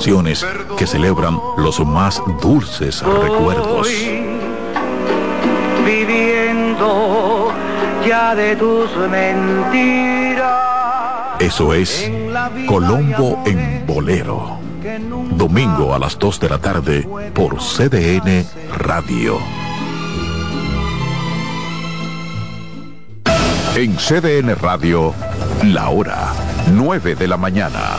canciones que celebran los más dulces recuerdos. Viviendo ya de tus mentiras. Eso es Colombo en Bolero. Domingo a las 2 de la tarde por CDN Radio. En CDN Radio, la hora 9 de la mañana.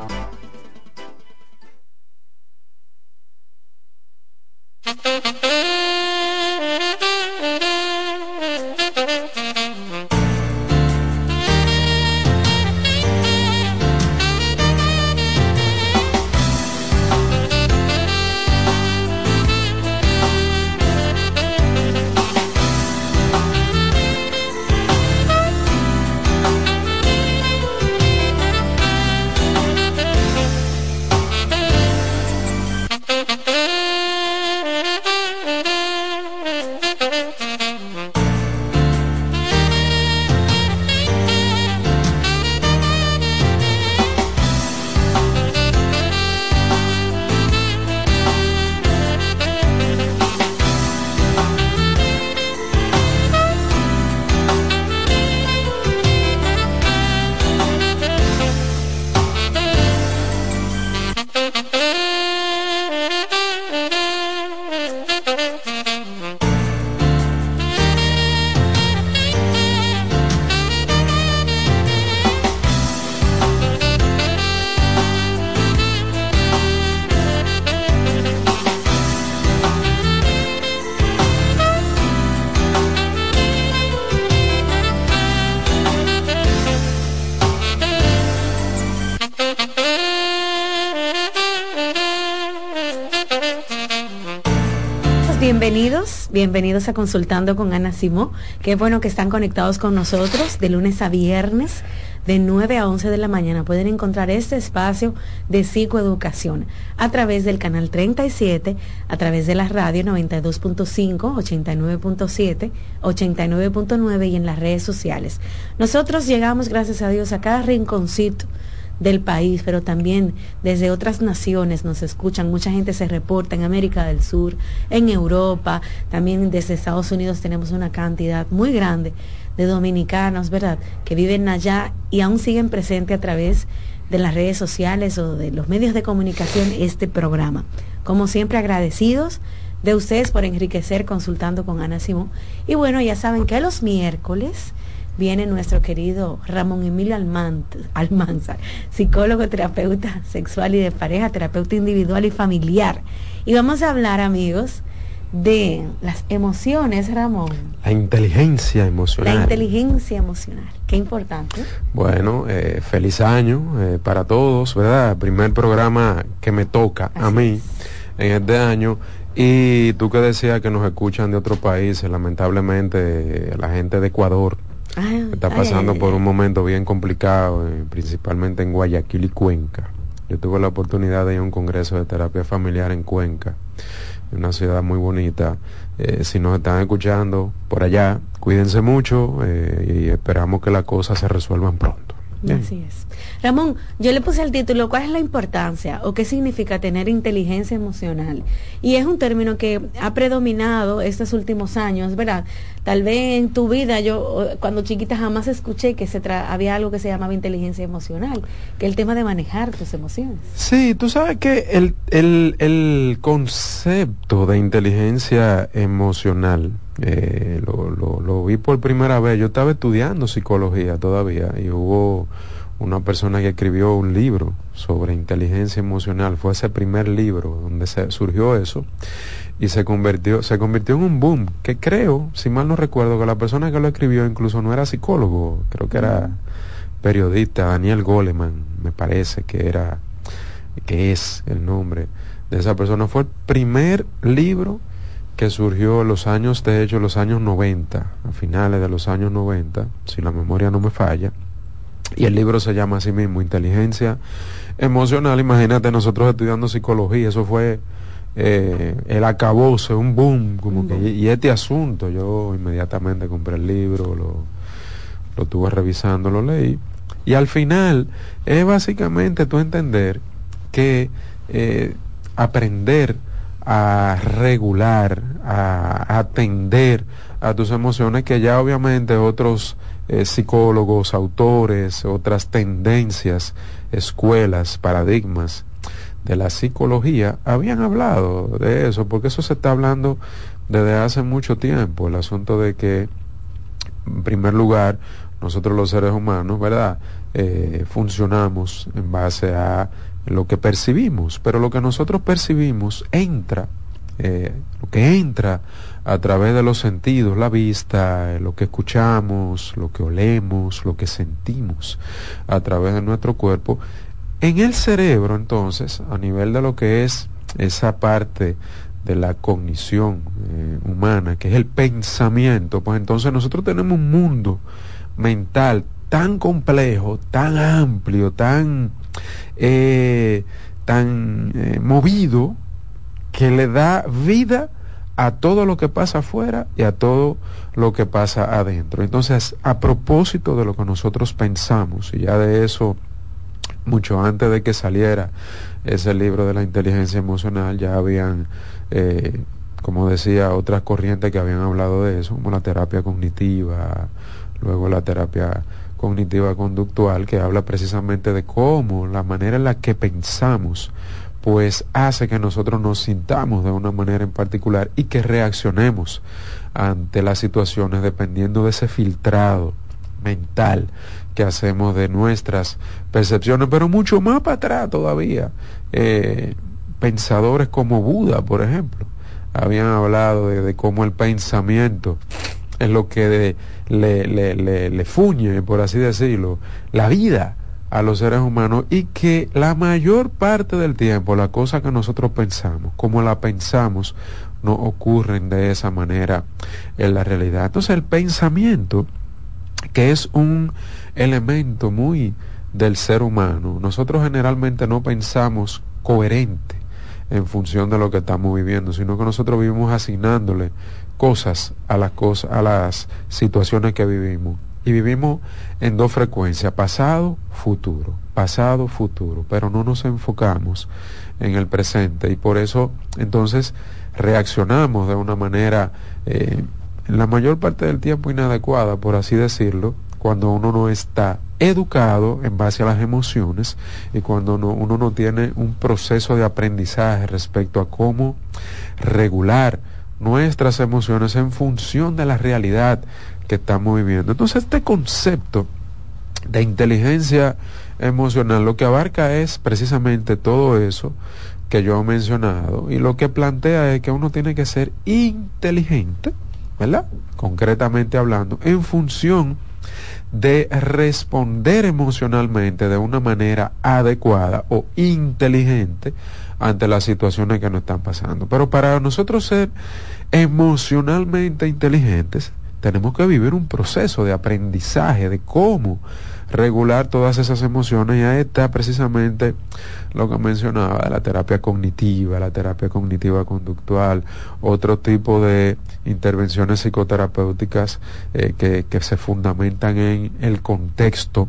bienvenidos a Consultando con Ana Simó. Qué bueno que están conectados con nosotros de lunes a viernes de 9 a 11 de la mañana. Pueden encontrar este espacio de psicoeducación a través del canal 37, a través de la radio 92.5, 89.7, 89.9 y en las redes sociales. Nosotros llegamos, gracias a Dios, a cada rinconcito del país, pero también desde otras naciones nos escuchan. Mucha gente se reporta en América del Sur, en Europa, también desde Estados Unidos tenemos una cantidad muy grande de dominicanos, ¿verdad?, que viven allá y aún siguen presentes a través de las redes sociales o de los medios de comunicación este programa. Como siempre agradecidos de ustedes por enriquecer consultando con Ana Simón. Y bueno, ya saben que los miércoles viene nuestro querido Ramón Emilio Almanza, psicólogo, terapeuta sexual y de pareja, terapeuta individual y familiar. Y vamos a hablar, amigos, de las emociones, Ramón. La inteligencia emocional. La inteligencia emocional, qué importante. Bueno, eh, feliz año eh, para todos, ¿verdad? Primer programa que me toca a mí en este año. Y tú que decías que nos escuchan de otros países, lamentablemente la gente de Ecuador, está pasando por un momento bien complicado, eh, principalmente en Guayaquil y Cuenca. Yo tuve la oportunidad de ir a un congreso de terapia familiar en Cuenca, una ciudad muy bonita. Eh, si nos están escuchando por allá, cuídense mucho eh, y esperamos que las cosas se resuelvan pronto. Así es. Ramón, yo le puse el título, ¿cuál es la importancia o qué significa tener inteligencia emocional? Y es un término que ha predominado estos últimos años, ¿verdad? Tal vez en tu vida, yo cuando chiquita jamás escuché que se había algo que se llamaba inteligencia emocional, que es el tema de manejar tus emociones. Sí, tú sabes que el, el, el concepto de inteligencia emocional, eh, lo, lo, lo, vi por primera vez. Yo estaba estudiando psicología todavía y hubo una persona que escribió un libro sobre inteligencia emocional. Fue ese primer libro donde se surgió eso y se convirtió, se convirtió en un boom. Que creo, si mal no recuerdo, que la persona que lo escribió incluso no era psicólogo, creo que era periodista, Daniel Goleman, me parece que era, que es el nombre de esa persona. Fue el primer libro que surgió en los años, de hecho, los años 90, a finales de los años 90, si la memoria no me falla. Y el libro se llama así mismo, Inteligencia Emocional. Imagínate nosotros estudiando psicología, eso fue eh, el acabose, un boom, como que, y, este asunto, yo inmediatamente compré el libro, lo, lo estuve revisando, lo leí. Y al final es básicamente tú entender que eh, aprender a regular, a, atender a tus emociones que ya obviamente otros eh, psicólogos, autores, otras tendencias, escuelas, paradigmas de la psicología habían hablado de eso, porque eso se está hablando desde hace mucho tiempo, el asunto de que, en primer lugar, nosotros los seres humanos, ¿verdad? Eh, funcionamos en base a lo que percibimos, pero lo que nosotros percibimos entra, eh, lo que entra a través de los sentidos, la vista, lo que escuchamos, lo que olemos, lo que sentimos a través de nuestro cuerpo, en el cerebro entonces, a nivel de lo que es esa parte de la cognición eh, humana, que es el pensamiento, pues entonces nosotros tenemos un mundo mental tan complejo, tan amplio, tan eh, tan eh, movido que le da vida a todo lo que pasa afuera y a todo lo que pasa adentro. Entonces, a propósito de lo que nosotros pensamos, y ya de eso, mucho antes de que saliera ese libro de la inteligencia emocional, ya habían, eh, como decía, otras corrientes que habían hablado de eso, como la terapia cognitiva, luego la terapia cognitiva conductual que habla precisamente de cómo la manera en la que pensamos pues hace que nosotros nos sintamos de una manera en particular y que reaccionemos ante las situaciones dependiendo de ese filtrado mental que hacemos de nuestras percepciones, pero mucho más para atrás todavía. Eh, pensadores como Buda, por ejemplo, habían hablado de, de cómo el pensamiento es lo que de, le, le, le, le fuñe, por así decirlo, la vida a los seres humanos y que la mayor parte del tiempo las cosas que nosotros pensamos, como la pensamos, no ocurren de esa manera en la realidad. Entonces el pensamiento, que es un elemento muy del ser humano, nosotros generalmente no pensamos coherente en función de lo que estamos viviendo, sino que nosotros vivimos asignándole cosas a las cosas, a las situaciones que vivimos. Y vivimos en dos frecuencias, pasado, futuro, pasado, futuro, pero no nos enfocamos en el presente. Y por eso entonces reaccionamos de una manera eh, la mayor parte del tiempo inadecuada, por así decirlo, cuando uno no está educado en base a las emociones y cuando uno no tiene un proceso de aprendizaje respecto a cómo regular nuestras emociones en función de la realidad que estamos viviendo. Entonces este concepto de inteligencia emocional lo que abarca es precisamente todo eso que yo he mencionado y lo que plantea es que uno tiene que ser inteligente, ¿verdad? Concretamente hablando, en función de responder emocionalmente de una manera adecuada o inteligente ante las situaciones que nos están pasando. Pero para nosotros ser emocionalmente inteligentes, tenemos que vivir un proceso de aprendizaje de cómo regular todas esas emociones y ahí está precisamente lo que mencionaba la terapia cognitiva, la terapia cognitiva conductual, otro tipo de intervenciones psicoterapéuticas eh, que, que se fundamentan en el contexto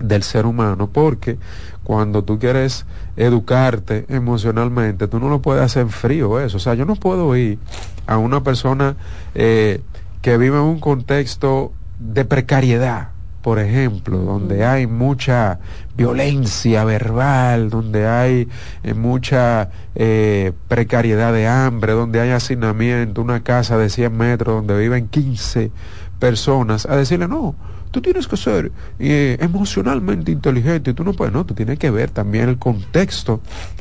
del ser humano, porque cuando tú quieres educarte emocionalmente, tú no lo puedes hacer frío eso. O sea, yo no puedo ir a una persona eh, que vive en un contexto de precariedad, por ejemplo, donde hay mucha violencia verbal, donde hay eh, mucha eh, precariedad de hambre, donde hay hacinamiento, una casa de 100 metros donde viven 15 personas, a decirle, no, tú tienes que ser eh, emocionalmente inteligente, tú no puedes, no, tú tienes que ver también el contexto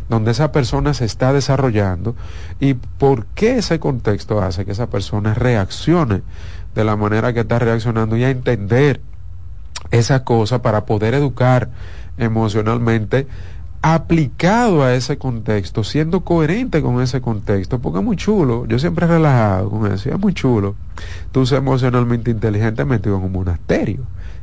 donde esa persona se está desarrollando y por qué ese contexto hace que esa persona reaccione de la manera que está reaccionando y a entender esa cosa para poder educar emocionalmente aplicado a ese contexto, siendo coherente con ese contexto, porque es muy chulo, yo siempre he relajado con eso, es muy chulo, tú ser emocionalmente inteligente metido en un monasterio,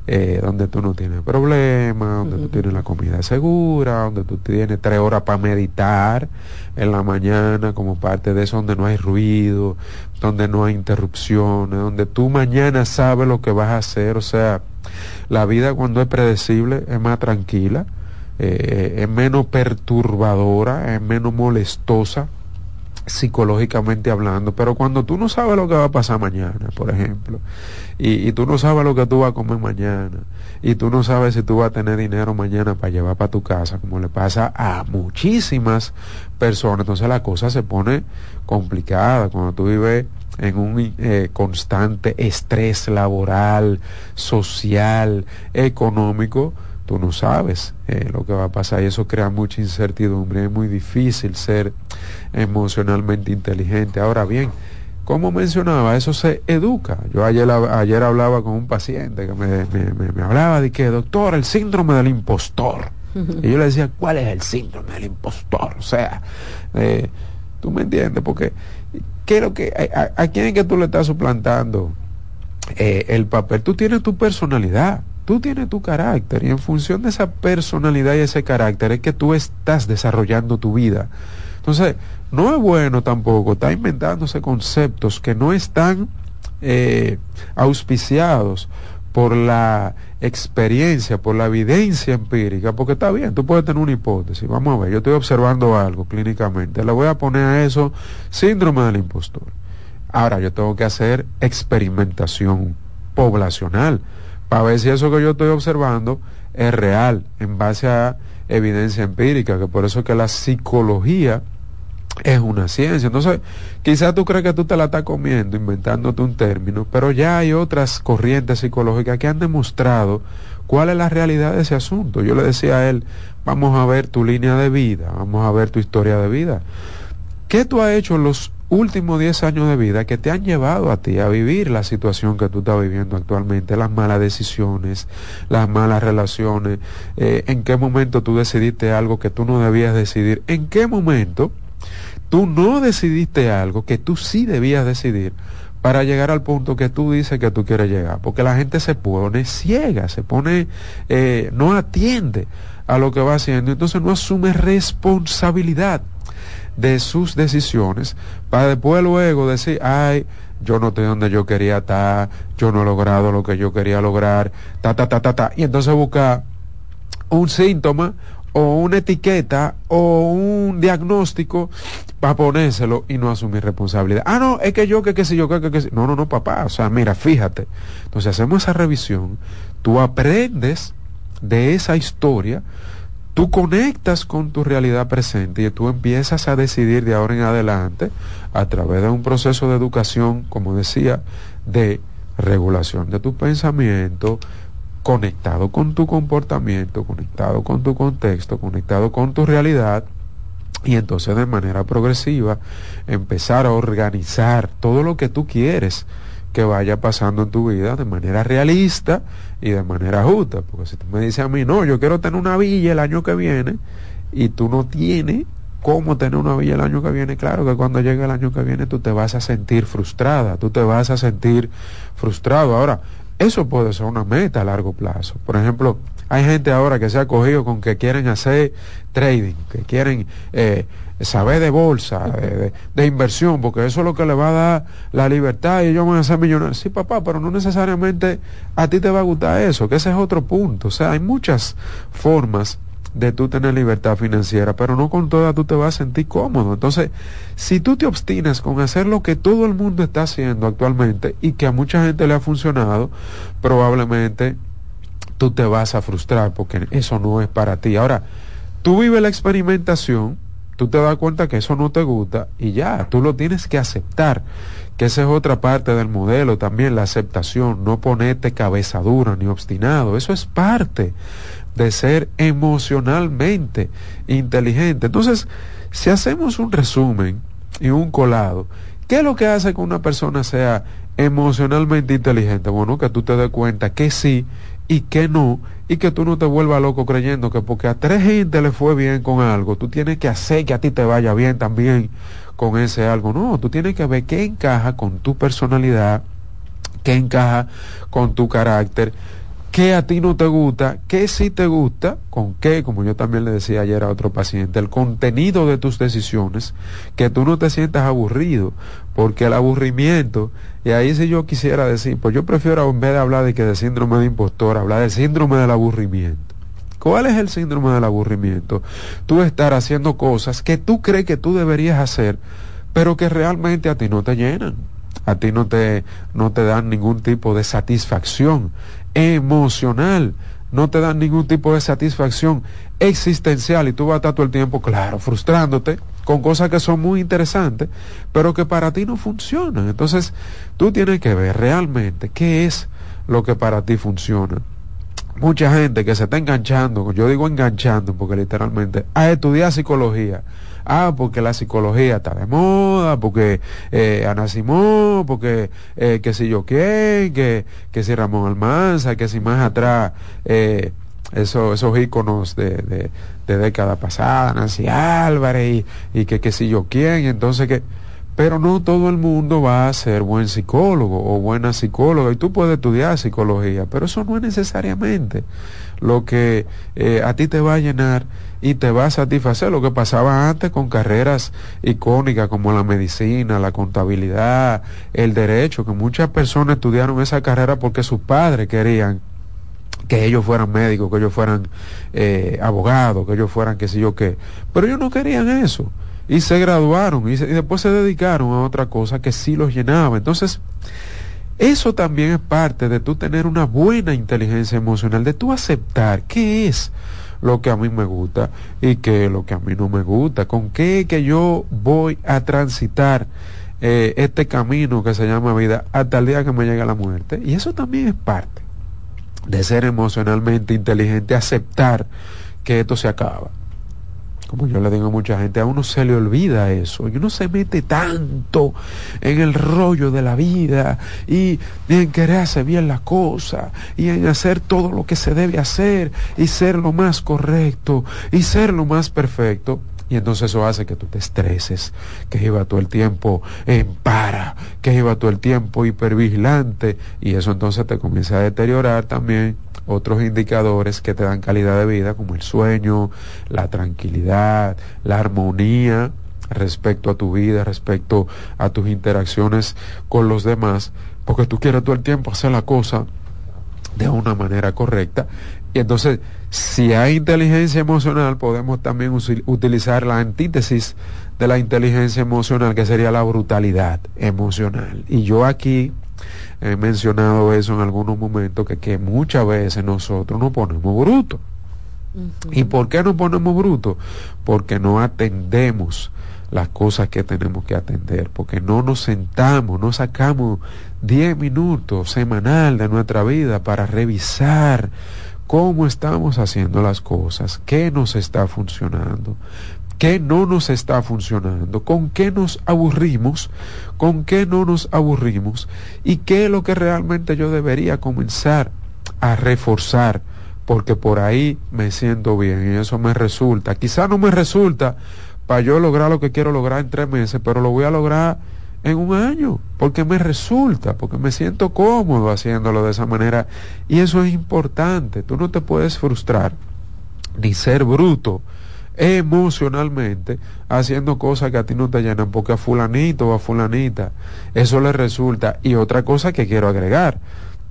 eh, donde tú no tienes problemas, donde tú tienes la comida segura, donde tú tienes tres horas para meditar en la mañana como parte de eso, donde no hay ruido, donde no hay interrupciones, donde tú mañana sabes lo que vas a hacer, o sea, la vida cuando es predecible es más tranquila, eh, es menos perturbadora, es menos molestosa psicológicamente hablando, pero cuando tú no sabes lo que va a pasar mañana, por ejemplo, y, tú no sabes lo que tú vas a comer mañana, y tú no sabes si tú vas a tener dinero mañana para llevar para tu casa, como le pasa a muchísimas personas, entonces la cosa se pone complicada. Cuando tú vives en un eh, constante estrés laboral, social, económico, tú no sabes eh, lo que va a pasar y eso crea mucha incertidumbre. Es muy difícil ser emocionalmente inteligente. Ahora bien, como mencionaba, eso se educa. Yo ayer, ayer hablaba con un paciente que me, me, hablaba de que, doctor, el síndrome del impostor. Y yo le decía, ¿cuál es el síndrome del impostor? O sea, eh, tú me entiendes, porque ¿qué lo que, a, quién es que tú le estás suplantando eh, el papel? Tú tienes tu personalidad, tú tienes tu carácter y en función de esa personalidad y ese carácter es que tú estás desarrollando tu vida. Entonces, no es bueno tampoco estar inventándose conceptos que no están eh, auspiciados por la experiencia, por la evidencia empírica, porque está bien, tú puedes tener una hipótesis, vamos a ver, yo estoy observando algo clínicamente, le voy a poner a eso síndrome del impostor. Ahora yo tengo que hacer experimentación poblacional para ver si eso que yo estoy observando es real en base a evidencia empírica, que por eso que la psicología es una ciencia. Entonces, quizás tú crees que tú te la estás comiendo, inventándote un término, pero ya hay otras corrientes psicológicas que han demostrado cuál es la realidad de ese asunto. Yo le decía a él, vamos a ver tu línea de vida, vamos a ver tu historia de vida. ¿Qué tú has hecho en los últimos 10 años de vida que te han llevado a ti a vivir la situación que tú estás viviendo actualmente, las malas decisiones, las malas relaciones, eh, en qué momento tú decidiste algo que tú no debías decidir, en qué momento tú no decidiste algo que tú sí debías decidir para llegar al punto que tú dices que tú quieres llegar. Porque la gente se pone ciega, se pone, eh, no atiende a lo que va haciendo, entonces no asume responsabilidad de sus decisiones para después luego decir, ay, yo no estoy donde yo quería estar, yo no he logrado lo que yo quería lograr, ta, ta, ta, ta, ta, y entonces busca un síntoma o una etiqueta o un diagnóstico para ponérselo y no asumir responsabilidad. Ah, no, es que yo, que qué sé yo, que, que, que, no, no, no, papá, o sea, mira, fíjate. Entonces hacemos esa revisión, tú aprendes de esa historia, tú conectas con tu realidad presente y tú empiezas a decidir de ahora en adelante, a través de un proceso de educación, como decía, de regulación de tu pensamiento, conectado con tu comportamiento, conectado con tu contexto, conectado con tu realidad, y entonces de manera progresiva empezar a organizar todo lo que tú quieres que vaya pasando en tu vida de manera realista y de manera justa. Porque si tú me dices a mí, no, yo quiero tener una villa el año que viene y tú no tienes cómo tener una villa el año que viene, claro que cuando llegue el año que viene tú te vas a sentir frustrada, tú te vas a sentir frustrado. Ahora, eso puede ser una meta a largo plazo. Por ejemplo, Hay gente ahora que se ha cogido con que quieren hacer trading, que quieren eh, saber de bolsa, de, inversión, porque eso es lo que le va a dar la libertad y ellos van a ser millonarios. Sí, papá, pero no necesariamente a ti te va a gustar eso, que ese es otro punto. O sea, hay muchas formas de tú tener libertad financiera, pero no con todas tú te vas a sentir cómodo. Entonces, si tú te obstinas con hacer lo que todo el mundo está haciendo actualmente y que a mucha gente le ha funcionado, probablemente tú te vas a frustrar porque eso no es para ti. Ahora, tú vives la experimentación, tú te das cuenta que eso no te gusta y ya, tú lo tienes que aceptar, que esa es otra parte del modelo también, la aceptación, no ponerte cabeza dura ni obstinado, eso es parte de ser emocionalmente inteligente. Entonces, si hacemos un resumen y un colado, ¿qué es lo que hace que una persona sea emocionalmente inteligente? Bueno, que tú te des cuenta que sí y que no, y que tú no te vuelvas loco creyendo que porque a tres gente le fue bien con algo, tú tienes que hacer que a ti te vaya bien también con ese algo. No, tú tienes que ver qué encaja con tu personalidad, qué encaja con tu carácter, qué a ti no te gusta, qué sí te gusta, con qué, como yo también le decía ayer a otro paciente, el contenido de tus decisiones, que tú no te sientas aburrido, porque el aburrimiento, y ahí si yo quisiera decir, pues yo prefiero en vez de hablar de que de síndrome de impostor, hablar del síndrome del aburrimiento. ¿Cuál es el síndrome del aburrimiento? Tú estar haciendo cosas que tú crees que tú deberías hacer, pero que realmente a ti no te llenan a ti no te, no te dan ningún tipo de satisfacción emocional, no te dan ningún tipo de satisfacción existencial y tú vas a estar todo el tiempo, claro, frustrándote con cosas que son muy interesantes, pero que para ti no funcionan. Entonces, tú tienes que ver realmente qué es lo que para ti funciona. Mucha gente que se está enganchando, yo digo enganchando porque literalmente, a estudiar psicología, ah, porque la psicología está de moda, porque eh, Ana Simón, porque eh, que si yo quién, que, que si Ramón Almanza, que si más atrás, eh, eso, esos íconos de, de, de década pasada, Nancy Álvarez y, y que, que si yo quién, entonces que pero no todo el mundo va a ser buen psicólogo o buena psicóloga y tú puedes estudiar psicología, pero eso no es necesariamente lo que eh, a ti te va a llenar y te va a satisfacer lo que pasaba antes con carreras icónicas como la medicina, la contabilidad, el derecho, que muchas personas estudiaron esa carrera porque sus padres querían que ellos fueran médicos, que ellos fueran eh, abogados, que ellos fueran qué sé yo qué, pero ellos no querían eso y se graduaron y, después se dedicaron a otra cosa que sí los llenaba. Entonces, eso también es parte de tú tener una buena inteligencia emocional, de tú aceptar qué es lo que a mí me gusta y qué lo que a mí no me gusta, con qué que yo voy a transitar eh, este camino que se llama vida hasta el día que me llegue la muerte. Y eso también es parte de ser emocionalmente inteligente, aceptar que esto se acaba como yo le digo a mucha gente, a uno se le olvida eso, y uno se mete tanto en el rollo de la vida y, en querer hacer bien la cosa y en hacer todo lo que se debe hacer y ser lo más correcto y ser lo más perfecto. Y entonces eso hace que tú te estreses, que iba todo el tiempo en para, que iba todo el tiempo hipervigilante y eso entonces te comienza a deteriorar también otros indicadores que te dan calidad de vida, como el sueño, la tranquilidad, la armonía respecto a tu vida, respecto a tus interacciones con los demás, porque tú quieres todo el tiempo hacer la cosa de una manera correcta. Y entonces, si hay inteligencia emocional, podemos también utilizar la antítesis de la inteligencia emocional, que sería la brutalidad emocional. Y yo aquí he mencionado eso en algunos momentos, que, que muchas veces nosotros nos ponemos brutos. ¿Y por qué nos ponemos brutos? Porque no atendemos las cosas que tenemos que atender, porque no nos sentamos, no sacamos 10 minutos semanal de nuestra vida para revisar cómo estamos haciendo las cosas, qué nos está funcionando, qué no nos está funcionando, con qué nos aburrimos, con qué no nos aburrimos y qué es lo que realmente yo debería comenzar a reforzar, porque por ahí me siento bien y eso me resulta. Quizá no me resulta para yo lograr lo que quiero lograr en tres meses, pero lo voy a lograr en un año, porque me resulta, porque me siento cómodo haciéndolo de esa manera. Y eso es importante, tú no te puedes frustrar ni ser bruto emocionalmente haciendo cosas que a ti no te llenan, porque a fulanito o a fulanita eso le resulta. Y otra cosa que quiero agregar,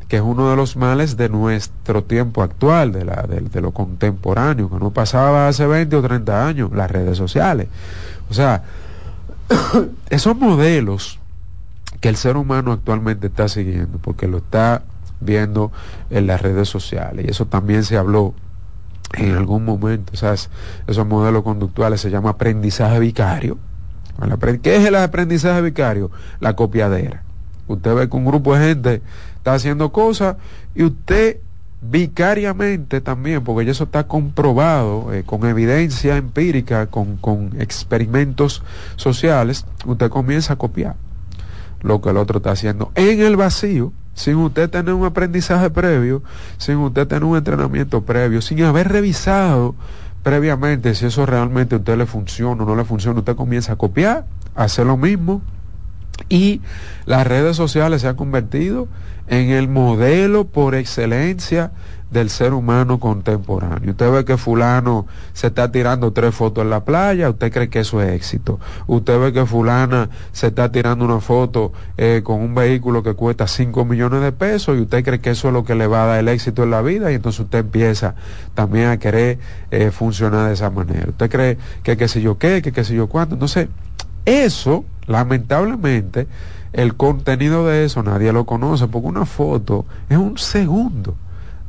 que es uno de los males de nuestro tiempo actual, de, la, de, lo contemporáneo, que no pasaba hace 20 o 30 años, las redes sociales. O sea, esos modelos que el ser humano actualmente está siguiendo, porque lo está viendo en las redes sociales, y eso también se habló en algún momento, sea, esos modelos conductuales se llama aprendizaje vicario. ¿Qué es el aprendizaje vicario? La copiadera. Usted ve que un grupo de gente está haciendo cosas y usted vicariamente también, porque eso está comprobado eh, con evidencia empírica, con, con experimentos sociales, usted comienza a copiar lo que el otro está haciendo en el vacío, sin usted tener un aprendizaje previo, sin usted tener un entrenamiento previo, sin haber revisado previamente si eso realmente a usted le funciona o no le funciona, usted comienza a copiar, a hacer lo mismo y las redes sociales se han convertido en el modelo por excelencia del ser humano contemporáneo. Usted ve que fulano se está tirando tres fotos en la playa, usted cree que eso es éxito. Usted ve que fulana se está tirando una foto eh, con un vehículo que cuesta 5 millones de pesos y usted cree que eso es lo que le va a dar el éxito en la vida y entonces usted empieza también a querer eh, funcionar de esa manera. Usted cree que qué sé yo qué, que qué sé yo cuánto. Entonces, eso, lamentablemente, el contenido de eso nadie lo conoce porque una foto es un segundo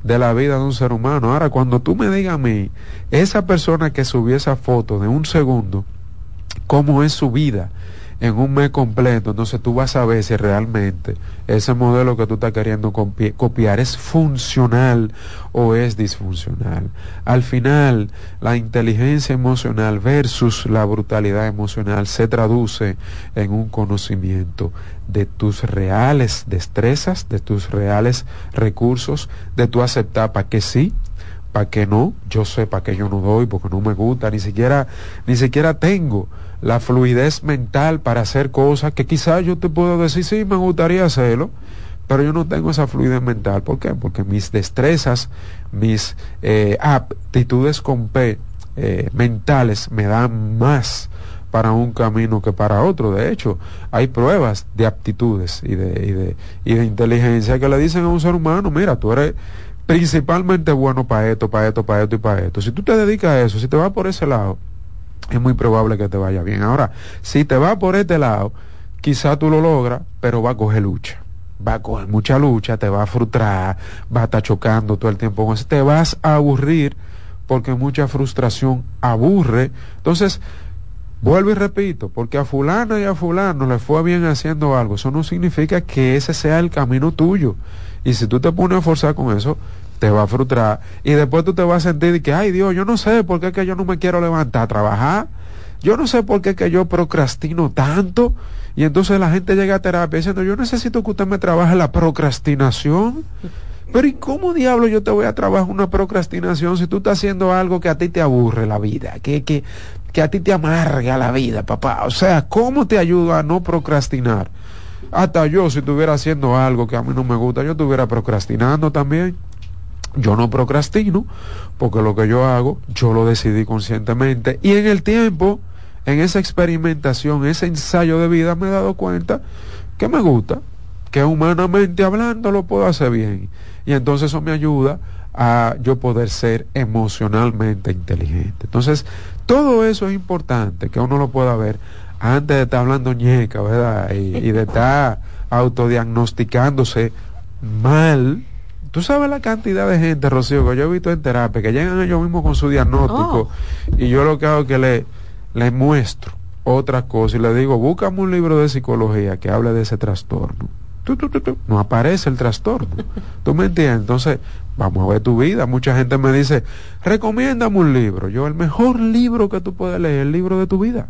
de la vida de un ser humano. Ahora, cuando tú me digas a mí, esa persona que subió esa foto de un segundo, cómo es su vida, en un mes completo, entonces tú vas a ver si realmente ese modelo que tú estás queriendo copiar es funcional o es disfuncional. Al final, la inteligencia emocional versus la brutalidad emocional se traduce en un conocimiento de tus reales destrezas, de tus reales recursos, de tu aceptar para que sí, para que no, yo sé para que yo no doy, porque no me gusta, ni siquiera, ni siquiera tengo la fluidez mental para hacer cosas que quizás yo te puedo decir, sí, me gustaría hacerlo, pero yo no tengo esa fluidez mental. ¿Por qué? Porque mis destrezas, mis eh, aptitudes con P, eh, mentales me dan más para un camino que para otro. De hecho, hay pruebas de aptitudes y de, y de, y de inteligencia que le dicen a un ser humano, mira, tú eres principalmente bueno para esto, para esto, para esto y para esto. Si tú te dedicas a eso, si te vas por ese lado, es muy probable que te vaya bien. Ahora, si te va por este lado, quizá tú lo logras, pero va a coger lucha. Va a coger mucha lucha, te va a frustrar, va a estar chocando todo el tiempo con eso. Te vas a aburrir porque mucha frustración aburre. Entonces, vuelvo y repito, porque a fulano y a fulano le fue bien haciendo algo, eso no significa que ese sea el camino tuyo. Y si tú te pones a forzar con eso, te va a frustrar y después tú te vas a sentir que, ay Dios, yo no sé por qué que yo no me quiero levantar a trabajar, yo no sé por qué que yo procrastino tanto y entonces la gente llega a terapia diciendo, yo necesito que usted me trabaje la procrastinación. Pero ¿y cómo diablo yo te voy a trabajar una procrastinación si tú estás haciendo algo que a ti te aburre la vida, que, que, que a ti te amarga la vida, papá? O sea, ¿cómo te ayuda a no procrastinar? Hasta yo, si estuviera haciendo algo que a mí no me gusta, yo estuviera procrastinando también. Yo no procrastino porque lo que yo hago, yo lo decidí conscientemente y en el tiempo, en esa experimentación, ese ensayo de vida, me he dado cuenta que me gusta, que humanamente hablando lo puedo hacer bien. Y entonces eso me ayuda a yo poder ser emocionalmente inteligente. Entonces, todo eso es importante, que uno lo pueda ver antes de estar hablando ñeca, ¿verdad? Y, y de estar autodiagnosticándose mal Tú sabes la cantidad de gente, Rocío, que yo he visto en terapia, que llegan ellos mismos con su diagnóstico oh. y yo lo que hago es que le, le muestro otra cosa y le digo, búscame un libro de psicología que hable de ese trastorno. no aparece el trastorno. ¿Tú me entiendes? Entonces, vamos a ver tu vida. Mucha gente me dice, recomiéndame un libro. Yo, el mejor libro que tú puedes leer, el libro de tu vida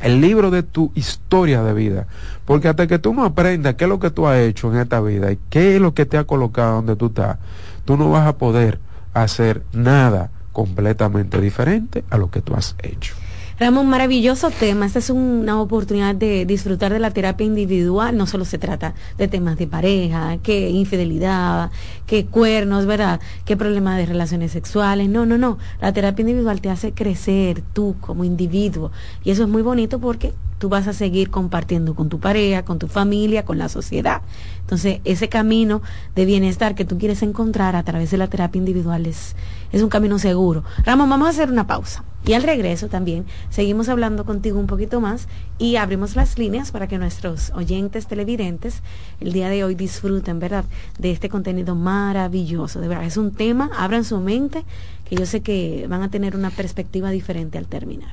el libro de tu historia de vida. Porque hasta que tú no aprendas qué es lo que tú has hecho en esta vida y qué es lo que te ha colocado donde tú estás, tú no vas a poder hacer nada completamente diferente a lo que tú has hecho. Ramón, maravilloso tema. Esta es una oportunidad de disfrutar de la terapia individual. No solo se trata de temas de pareja, que infidelidad, que cuernos, ¿verdad? Que problemas de relaciones sexuales. No, no, no. La terapia individual te hace crecer tú como individuo. Y eso es muy bonito porque tú vas a seguir compartiendo con tu pareja, con tu familia, con la sociedad. Entonces, ese camino de bienestar que tú quieres encontrar a través de la terapia individual es, es un camino seguro. Ramón, vamos a hacer una pausa. Y al regreso también seguimos hablando contigo un poquito más y abrimos las líneas para que nuestros oyentes televidentes el día de hoy disfruten, ¿verdad?, de este contenido maravilloso. De verdad, es un tema, abran su mente, que yo sé que van a tener una perspectiva diferente al terminar.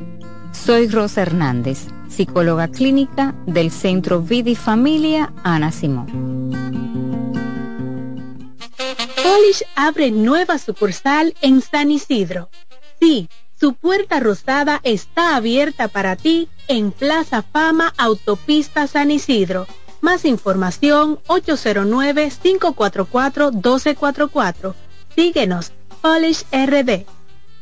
Soy Rosa Hernández, psicóloga clínica del Centro Vidi Familia Ana Simón. Polish abre nueva sucursal en San Isidro. Sí, su puerta rosada está abierta para ti en Plaza Fama Autopista San Isidro. Más información 809-544-1244. Síguenos, Polish RD.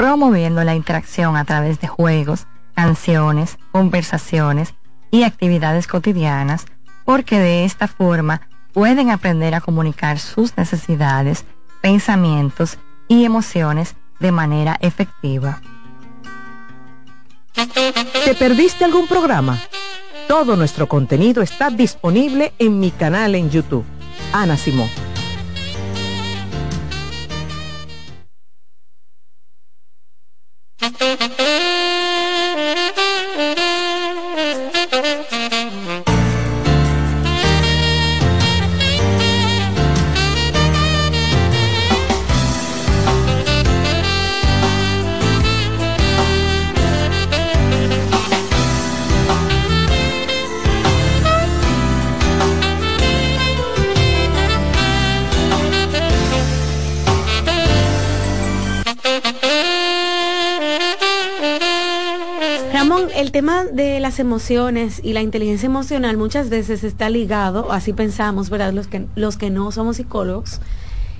promoviendo la interacción a través de juegos, canciones, conversaciones y actividades cotidianas, porque de esta forma pueden aprender a comunicar sus necesidades, pensamientos y emociones de manera efectiva. ¿Te perdiste algún programa? Todo nuestro contenido está disponible en mi canal en YouTube. Ana Simón. Emociones y la inteligencia emocional muchas veces está ligado, así pensamos, ¿verdad? Los que, los que no somos psicólogos,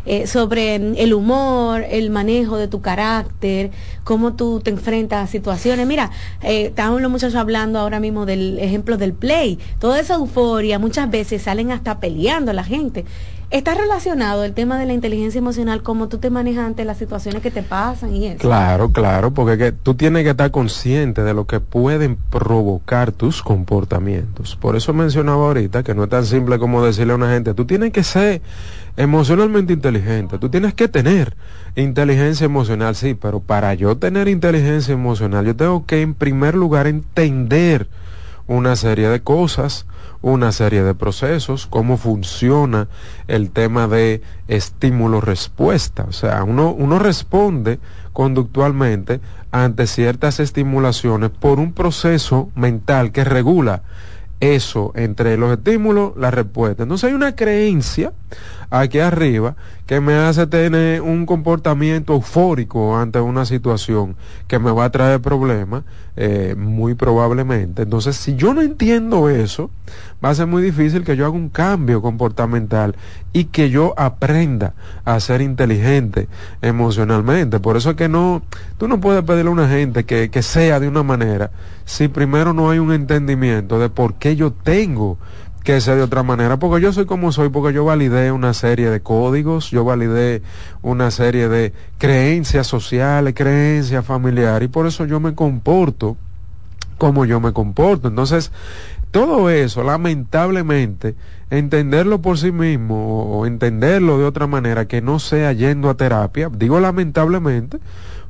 eh, sobre el humor, el manejo de tu carácter, cómo tú te enfrentas a situaciones. Mira, eh, los muchachos hablando ahora mismo del ejemplo del play. Toda esa euforia, muchas veces salen hasta peleando la gente. ¿Está relacionado el tema de la inteligencia emocional, cómo tú te manejas ante las situaciones que te pasan y eso? Claro, claro, porque que tú tienes que estar consciente de lo que pueden provocar tus comportamientos. Por eso mencionaba ahorita que no es tan simple como decirle a una gente, tú tienes que ser emocionalmente inteligente, tú tienes que tener inteligencia emocional, sí, pero para yo tener inteligencia emocional, yo tengo que en primer lugar entender una serie de cosas, una serie de procesos, cómo funciona el tema de estímulo-respuesta. O sea, uno, uno responde conductualmente ante ciertas estimulaciones por un proceso mental que regula eso entre los estímulos, la respuesta. Entonces hay una creencia aquí arriba que me hace tener un comportamiento eufórico ante una situación que me va a traer problemas, eh, muy probablemente. Entonces, si yo no entiendo eso, va a ser muy difícil que yo haga un cambio comportamental y que yo aprenda a ser inteligente emocionalmente. Por eso es que no, tú no puedes pedirle a una gente que, que sea de una manera si primero no hay un entendimiento de por qué yo tengo que sea de otra manera, porque yo soy como soy, porque yo validé una serie de códigos, yo validé una serie de creencias sociales, creencias familiares, y por eso yo me comporto como yo me comporto. Entonces, todo eso, lamentablemente, entenderlo por sí mismo o entenderlo de otra manera que no sea yendo a terapia, digo lamentablemente,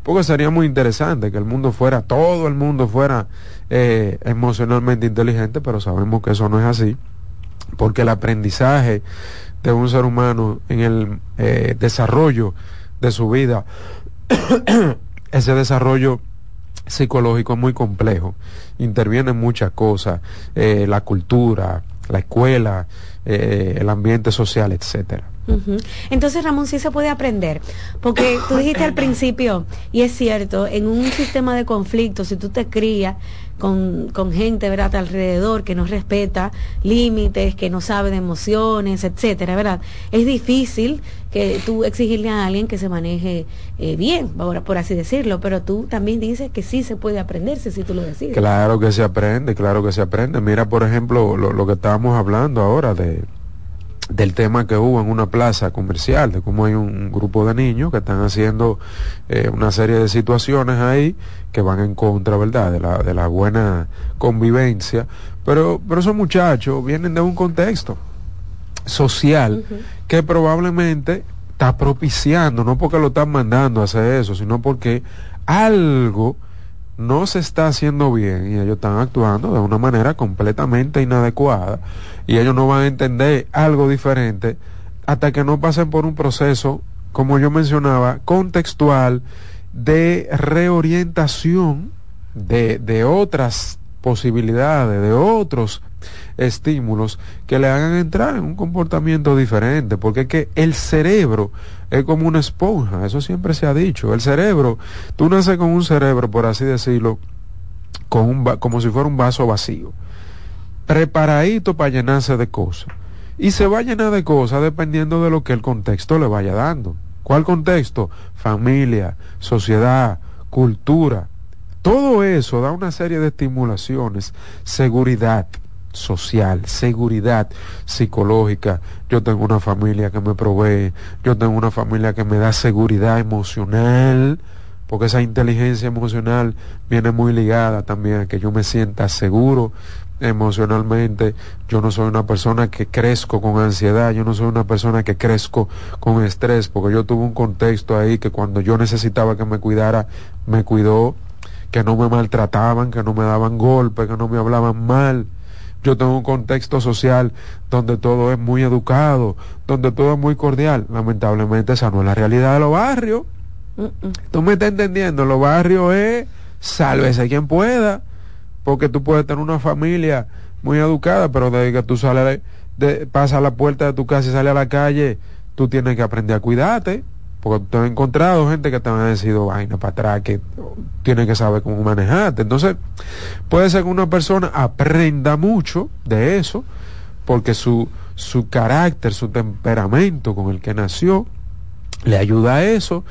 porque sería muy interesante que el mundo fuera, todo el mundo fuera eh, emocionalmente inteligente, pero sabemos que eso no es así porque el aprendizaje de un ser humano en el eh, desarrollo de su vida, ese desarrollo psicológico es muy complejo, intervienen muchas cosas, eh, la cultura, la escuela, eh, el ambiente social, etcétera. Entonces, Ramón, sí se puede aprender, porque tú dijiste al principio, y es cierto, en un sistema de conflicto, si tú te crías con, con gente, ¿verdad?, alrededor que no respeta límites, que no sabe de emociones, etcétera, ¿verdad? Es difícil que tú exigirle a alguien que se maneje eh, bien, por así decirlo, pero tú también dices que sí se puede aprenderse si tú lo decides. Claro que se aprende, claro que se aprende. Mira, por ejemplo, lo, lo que estábamos hablando ahora de del tema que hubo en una plaza comercial, de cómo hay un grupo de niños que están haciendo eh, una serie de situaciones ahí que van en contra, ¿verdad?, de la, de la buena convivencia. Pero, pero esos muchachos vienen de un contexto social que probablemente está propiciando, no porque lo están mandando a hacer eso, sino porque algo no se está haciendo bien y ellos están actuando de una manera completamente inadecuada y ellos no van a entender algo diferente hasta que no pasen por un proceso, como yo mencionaba, contextual de reorientación de, de otras posibilidades, de otros estímulos que le hagan entrar en un comportamiento diferente, porque es que el cerebro es como una esponja, eso siempre se ha dicho. El cerebro, tú naces con un cerebro, por así decirlo, con un como si fuera un vaso vacío, preparadito para llenarse de cosas. Y se va a llenar de cosas dependiendo de lo que el contexto le vaya dando. ¿Cuál contexto? Familia, sociedad, cultura. Todo eso da una serie de estimulaciones, seguridad social, seguridad psicológica. Yo tengo una familia que me provee, yo tengo una familia que me da seguridad emocional, porque esa inteligencia emocional viene muy ligada también a que yo me sienta seguro emocionalmente. Yo no soy una persona que crezco con ansiedad, yo no soy una persona que crezco con estrés, porque yo tuve un contexto ahí que cuando yo necesitaba que me cuidara, me cuidó, que no me maltrataban, que no me daban golpes, que no me hablaban mal. Yo tengo un contexto social donde todo es muy educado, donde todo es muy cordial. Lamentablemente esa no es la realidad de los barrios. Tú me estás entendiendo, los barrios es sálvese quien pueda, porque tú puedes tener una familia muy educada, pero desde que tú sales, de, pasas a la puerta de tu casa y sales a la calle, tú tienes que aprender a cuidarte. Porque te has encontrado gente que te ha decidido vaina para atrás, que tiene que saber cómo manejarte. Entonces, puede ser que una persona aprenda mucho de eso, porque su, su carácter, su temperamento con el que nació, le ayuda a eso,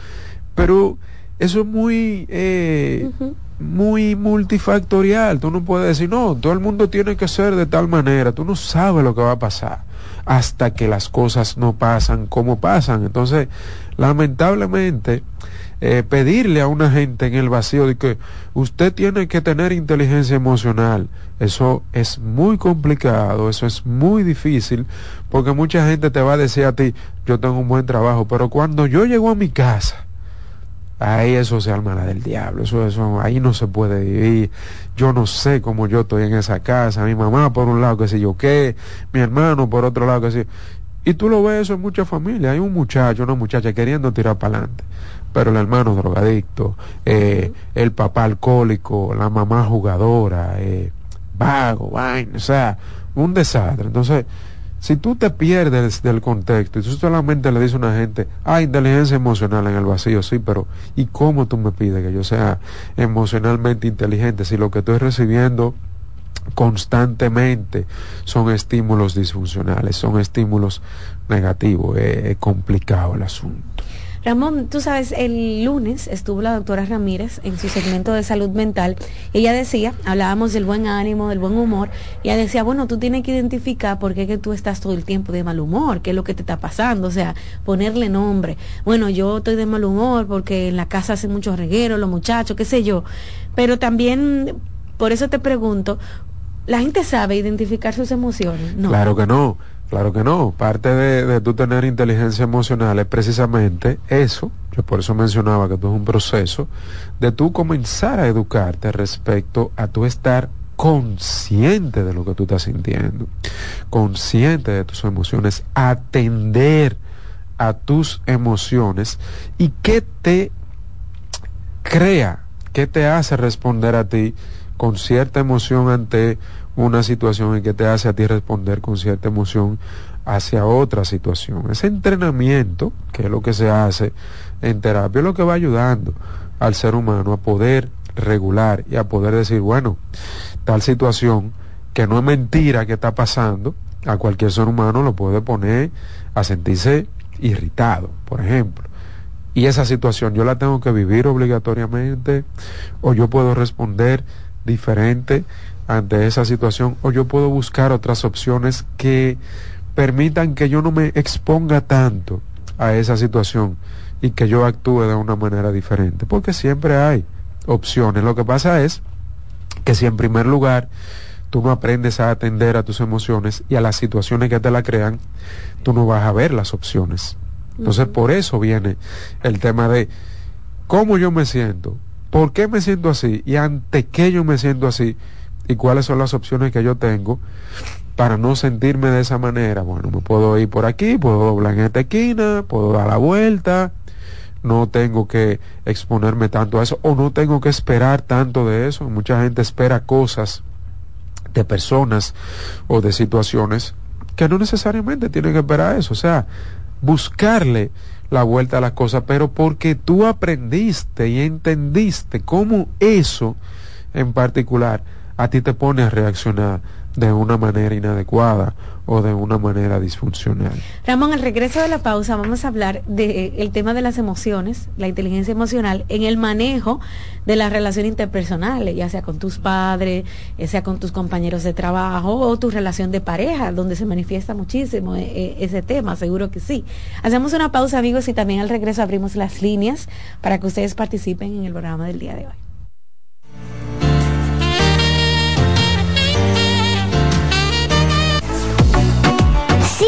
pero eso es muy, eh, muy multifactorial. Tú no puedes decir, no, todo el mundo tiene que ser de tal manera. Tú no sabes lo que va a pasar hasta que las cosas no pasan como pasan. Entonces, lamentablemente, eh, pedirle a una gente en el vacío de que usted tiene que tener inteligencia emocional, eso es muy complicado, eso es muy difícil, porque mucha gente te va a decir a ti, yo tengo un buen trabajo, pero cuando yo llego a mi casa, ahí eso se alma la del diablo, eso, eso, ahí no se puede vivir, yo no sé cómo yo estoy en esa casa, mi mamá por un lado, que sé yo qué, mi hermano por otro lado, que sé y tú lo ves eso en muchas familias, hay un muchacho, una muchacha queriendo tirar para adelante, pero el hermano drogadicto, eh, el papá alcohólico, la mamá jugadora, eh, vago, vaina, o sea, un desastre, entonces si tú te pierdes del contexto y tú solamente le dices a una gente, ah, inteligencia emocional en el vacío, sí, pero ¿y cómo tú me pides que yo sea emocionalmente inteligente si lo que estoy recibiendo constantemente son estímulos disfuncionales, son estímulos negativos, es complicado el asunto. Ramón, tú sabes, el lunes estuvo la doctora Ramírez en su segmento de salud mental. ella decía, hablábamos del buen ánimo, del buen humor, y ella decía, bueno, tú tienes que identificar por qué que tú estás todo el tiempo de mal humor, qué es lo que te está pasando, o sea, ponerle nombre. Bueno, yo estoy de mal humor porque en la casa hace mucho reguero, los muchachos, qué sé yo. Pero también, por eso te pregunto, ¿la gente sabe identificar sus emociones? Claro que no Claro que no. Parte de, de tú tener inteligencia emocional es precisamente eso. Yo por eso mencionaba que todo es un proceso de tú comenzar a educarte respecto a tú estar consciente de lo que tú estás sintiendo, consciente de tus emociones, atender a tus emociones y qué te crea, qué te hace responder a ti con cierta emoción ante una situación en que te hace a ti responder con cierta emoción hacia otra situación. Ese entrenamiento, que es lo que se hace en terapia, es lo que va ayudando al ser humano a poder regular y a poder decir, bueno, tal situación que no es mentira que está pasando, a cualquier ser humano lo puede poner a sentirse irritado, por ejemplo. Y esa situación yo la tengo que vivir obligatoriamente o yo puedo responder diferente ante esa situación o yo puedo buscar otras opciones que permitan que yo no me exponga tanto a esa situación y que yo actúe de una manera diferente, porque siempre hay opciones. Lo que pasa es que si en primer lugar tú no aprendes a atender a tus emociones y a las situaciones que te la crean, tú no vas a ver las opciones. Entonces, por eso viene el tema de cómo yo me siento, por qué me siento así y ante qué yo me siento así y cuáles son las opciones que yo tengo para no sentirme de esa manera. Bueno, me puedo ir por aquí, puedo doblar en esta esquina, puedo dar la vuelta, no tengo que exponerme tanto a eso o no tengo que esperar tanto de eso. Mucha gente espera cosas de personas o de situaciones que no necesariamente tienen que esperar eso. O sea, buscarle la vuelta a las cosas, pero porque tú aprendiste y entendiste cómo eso en particular a ti te pone a reaccionar de una manera inadecuada o de una manera disfuncional. Ramón, al regreso de la pausa vamos a hablar del eh, tema de las emociones, la inteligencia emocional, en el manejo de las relaciones interpersonales, ya sea con tus padres, ya sea con tus compañeros de trabajo o tu relación de pareja, donde se manifiesta muchísimo eh, eh, ese tema, seguro que sí. Hacemos una pausa, amigos, y también al regreso abrimos las líneas para que ustedes participen en el programa del día de hoy.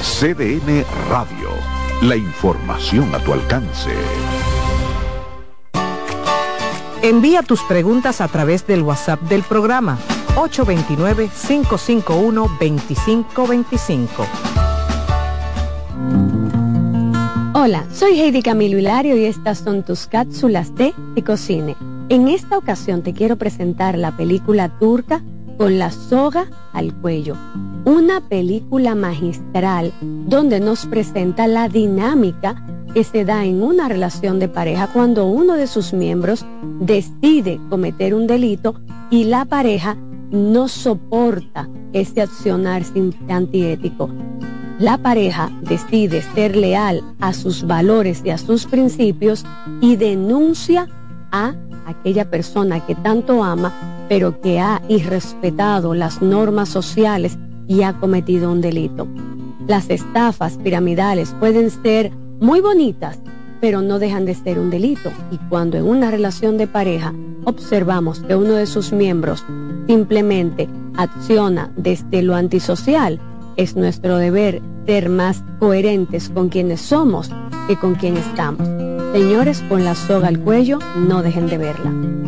CDN Radio. La información a tu alcance. Envía tus preguntas a través del WhatsApp del programa 829-551-2525. Hola, soy Heidi Camilo Hilario y estas son tus cápsulas de Ticocine. En esta ocasión te quiero presentar la película turca con la soga al cuello una película magistral donde nos presenta la dinámica que se da en una relación de pareja cuando uno de sus miembros decide cometer un delito y la pareja no soporta ese accionar antiético. La pareja decide ser leal a sus valores y a sus principios y denuncia a aquella persona que tanto ama, pero que ha irrespetado las normas sociales y ha cometido un delito. Las estafas piramidales pueden ser muy bonitas, pero no dejan de ser un delito. Y cuando en una relación de pareja observamos que uno de sus miembros simplemente acciona desde lo antisocial, es nuestro deber ser más coherentes con quienes somos que con quien estamos. Señores, con la soga al cuello, no dejen de verla.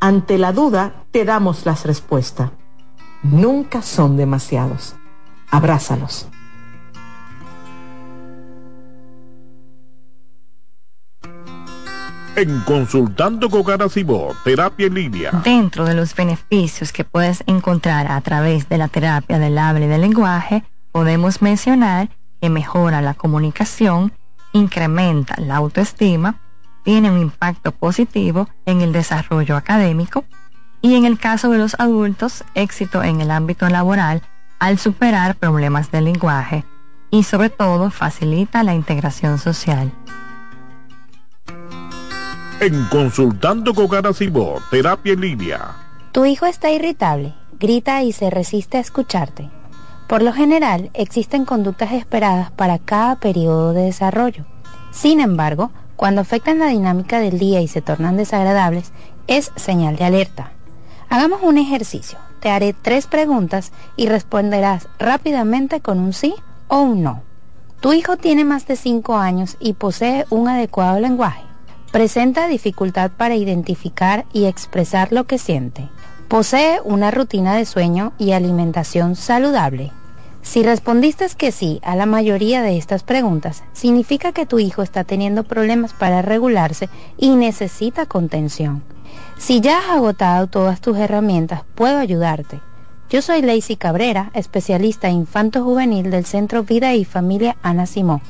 Ante la duda, te damos las respuestas. Nunca son demasiados. Abrázalos. En Consultando con Garacimo, Terapia en Línea. Dentro de los beneficios que puedes encontrar a través de la terapia del habla y del lenguaje, podemos mencionar que mejora la comunicación, incrementa la autoestima, tiene un impacto positivo en el desarrollo académico y en el caso de los adultos, éxito en el ámbito laboral al superar problemas de lenguaje y sobre todo facilita la integración social. En Consultando con Ana Terapia en Línea. Tu hijo está irritable, grita y se resiste a escucharte. Por lo general, existen conductas esperadas para cada periodo de desarrollo. Sin embargo, cuando afectan la dinámica del día y se tornan desagradables, es señal de alerta. Hagamos un ejercicio. Te haré tres preguntas y responderás rápidamente con un sí o un no. Tu hijo tiene más de 5 años y posee un adecuado lenguaje. Presenta dificultad para identificar y expresar lo que siente. Posee una rutina de sueño y alimentación saludable. Si respondiste que sí a la mayoría de estas preguntas, significa que tu hijo está teniendo problemas para regularse y necesita contención. Si ya has agotado todas tus herramientas, puedo ayudarte. Yo soy Lacey Cabrera, especialista infanto juvenil del Centro Vida y Familia Ana Simó.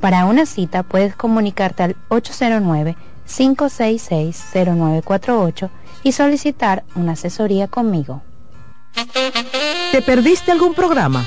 Para una cita puedes comunicarte al 809-566-0948 y solicitar una asesoría conmigo. ¿Te perdiste algún programa?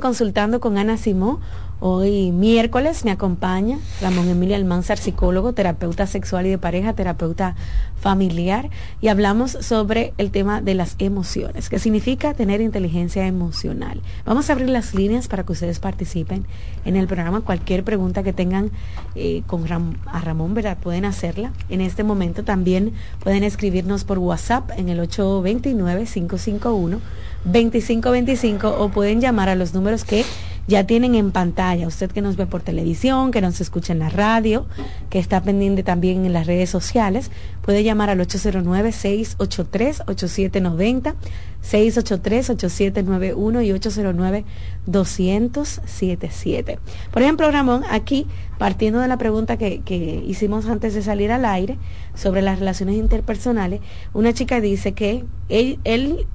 Consultando con Ana Simó. Hoy miércoles me acompaña Ramón Emilio Almanzar, psicólogo, terapeuta sexual y de pareja, terapeuta familiar, y hablamos sobre el tema de las emociones, que significa tener inteligencia emocional. Vamos a abrir las líneas para que ustedes participen en el programa. Cualquier pregunta que tengan eh, con a Ramón, ¿verdad? Pueden hacerla. En este momento también pueden escribirnos por WhatsApp en el 829 551 2525 o pueden llamar a los números que ya tienen en pantalla. Usted que nos ve por televisión, que nos escucha en la radio, que está pendiente también en las redes sociales, puede llamar al 809-683-8790, 683-8791 y 809-20077. Por ejemplo, Ramón, aquí, partiendo de la pregunta que, que hicimos antes de salir al aire sobre las relaciones interpersonales, una chica dice que él, él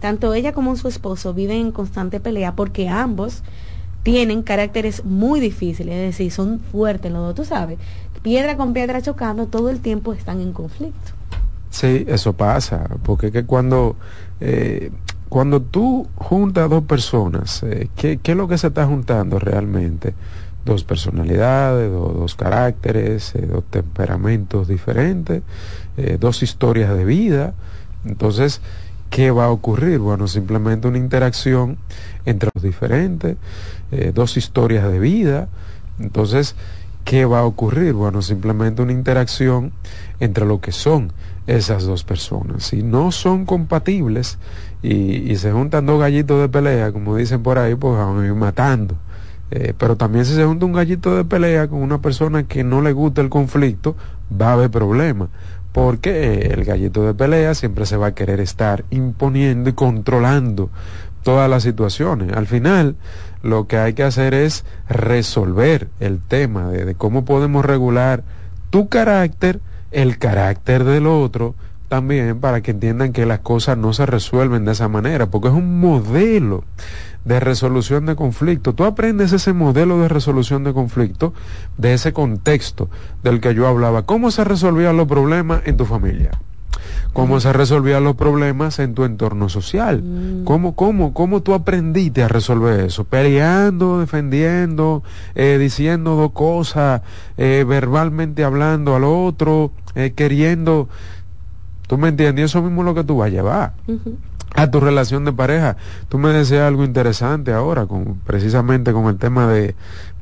tanto ella como su esposo viven en constante pelea porque ambos tienen caracteres muy difíciles, es decir, son fuertes los dos, tú sabes, piedra con piedra chocando, todo el tiempo están en conflicto. Sí, eso pasa, porque que cuando, eh, cuando tú juntas dos personas, eh, ¿qué, es lo que se está juntando realmente? Dos personalidades, dos caracteres, eh, dos temperamentos diferentes, dos historias de vida. Entonces, ¿qué va a ocurrir? Bueno, simplemente una interacción entre los diferentes, eh, dos historias de vida. Entonces, ¿qué va a ocurrir? Bueno, simplemente una interacción entre lo que son esas dos personas. Si no son compatibles y, se juntan dos gallitos de pelea, como dicen por ahí, pues van a ir matando. Eh, pero también si se junta un gallito de pelea con una persona que no le gusta el conflicto, va a haber problemas porque el gallito de pelea siempre se va a querer estar imponiendo y controlando todas las situaciones. Al final, lo que hay que hacer es resolver el tema de, cómo podemos regular tu carácter, el carácter del otro, también para que entiendan que las cosas no se resuelven de esa manera, porque es un modelo de resolución de conflicto. Tú aprendes ese modelo de resolución de conflicto de ese contexto del que yo hablaba. ¿Cómo se resolvían los problemas en tu familia? ¿Cómo se resolvían los problemas en tu entorno social? Mm. ¿Cómo, cómo, cómo tú aprendiste a resolver eso? Peleando, defendiendo, eh, diciendo dos cosas, eh, verbalmente hablando al otro, eh, queriendo... ¿Tú me entiendes? Eso mismo es lo que tú vas a llevar a tu relación de pareja. Tú me decías algo interesante ahora, con, precisamente con el tema de,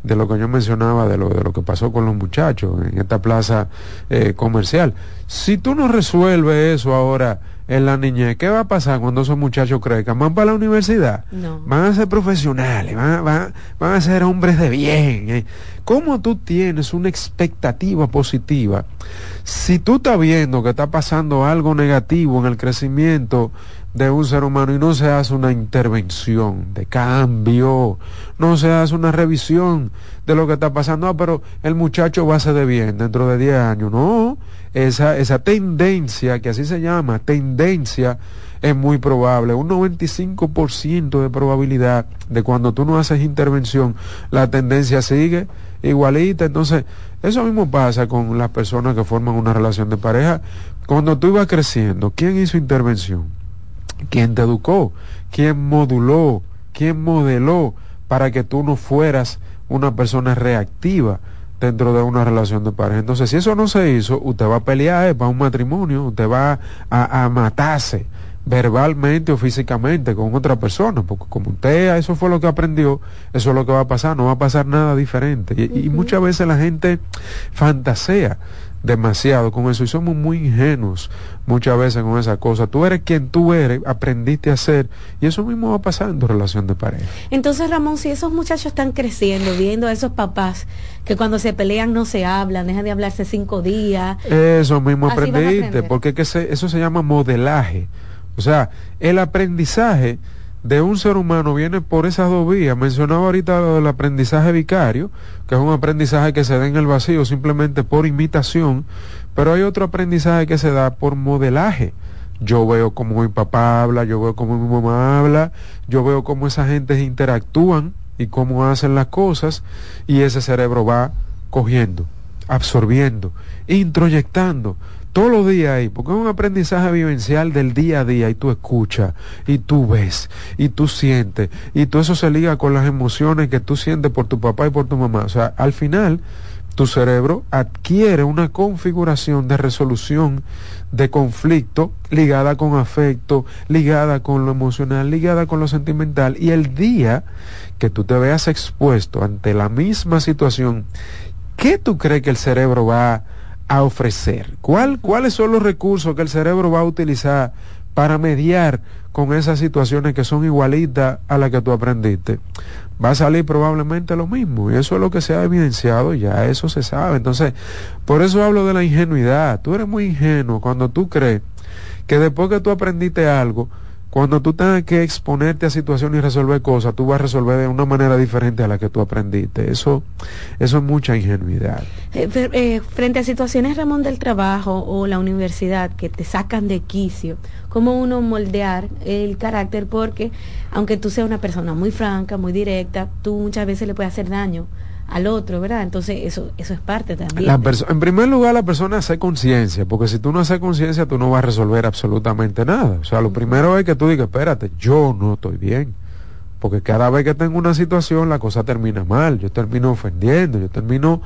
de lo que yo mencionaba, de lo, de lo que pasó con los muchachos en esta plaza eh, comercial. Si tú no resuelves eso ahora en la niñez, ¿qué va a pasar cuando esos muchachos crezcan? ¿Van para la universidad? Van a ser profesionales, van, van, van a ser hombres de bien. ¿eh? ¿Cómo tú tienes una expectativa positiva si tú estás viendo que está pasando algo negativo en el crecimiento de un ser humano y no se hace una intervención de cambio, no se hace una revisión de lo que está pasando, ah, pero el muchacho va a ser de bien dentro de 10 años, no, esa, esa tendencia, que así se llama, tendencia, es muy probable, un 95% de probabilidad de cuando tú no haces intervención, la tendencia sigue igualita, entonces eso mismo pasa con las personas que forman una relación de pareja, cuando tú ibas creciendo, ¿quién hizo intervención? ¿Quién te educó? ¿Quién moduló? ¿Quién modeló para que tú no fueras una persona reactiva dentro de una relación de pareja? Entonces, si eso no se hizo, usted va a pelear eh, para un matrimonio, usted va a, matarse verbalmente o físicamente con otra persona, porque como usted eso fue lo que aprendió, eso es lo que va a pasar, no va a pasar nada diferente. Y, y muchas veces la gente fantasea demasiado con eso y somos muy ingenuos muchas veces con esa cosa. Tú eres quien tú eres, aprendiste a ser y eso mismo va pasar en tu relación de pareja. Entonces, Ramón, si esos muchachos están creciendo, viendo a esos papás que cuando se pelean no se hablan, dejan de hablarse cinco días. Eso mismo aprendiste, porque que eso se llama modelaje. O sea, el aprendizaje de un ser humano viene por esas dos vías. Mencionaba ahorita el aprendizaje vicario, que es un aprendizaje que se da en el vacío simplemente por imitación, pero hay otro aprendizaje que se da por modelaje. Yo veo cómo mi papá habla, yo veo cómo mi mamá habla, yo veo cómo esa gente interactúan y cómo hacen las cosas y ese cerebro va cogiendo, absorbiendo, introyectando todos los días ahí, porque es un aprendizaje vivencial del día a día y tú escuchas y tú ves y tú sientes y todo eso se liga con las emociones que tú sientes por tu papá y por tu mamá. O sea, al final tu cerebro adquiere una configuración de resolución de conflicto ligada con afecto, ligada con lo emocional, ligada con lo sentimental y el día que tú te veas expuesto ante la misma situación, ¿qué tú crees que el cerebro va a a ofrecer? ¿Cuál, ¿Cuáles son los recursos que el cerebro va a utilizar para mediar con esas situaciones que son igualitas a las que tú aprendiste? Va a salir probablemente lo mismo y eso es lo que se ha evidenciado, ya eso se sabe. Entonces, por eso hablo de la ingenuidad. Tú eres muy ingenuo cuando tú crees que después que tú aprendiste algo, cuando tú tengas que exponerte a situaciones y resolver cosas, tú vas a resolver de una manera diferente a la que tú aprendiste. Eso, eso es mucha ingenuidad. Eh, eh, frente a situaciones, Ramón, del trabajo o la universidad que te sacan de quicio, ¿cómo uno moldear el carácter? Porque aunque tú seas una persona muy franca, muy directa, tú muchas veces le puedes hacer daño al otro, ¿verdad? Entonces eso eso es parte también. en primer lugar, la persona hace conciencia, porque si tú no haces conciencia, tú no vas a resolver absolutamente nada. O sea, lo primero es que tú digas, espérate, yo no estoy bien. Porque cada vez que tengo una situación, la cosa termina mal. Yo termino ofendiendo, yo termino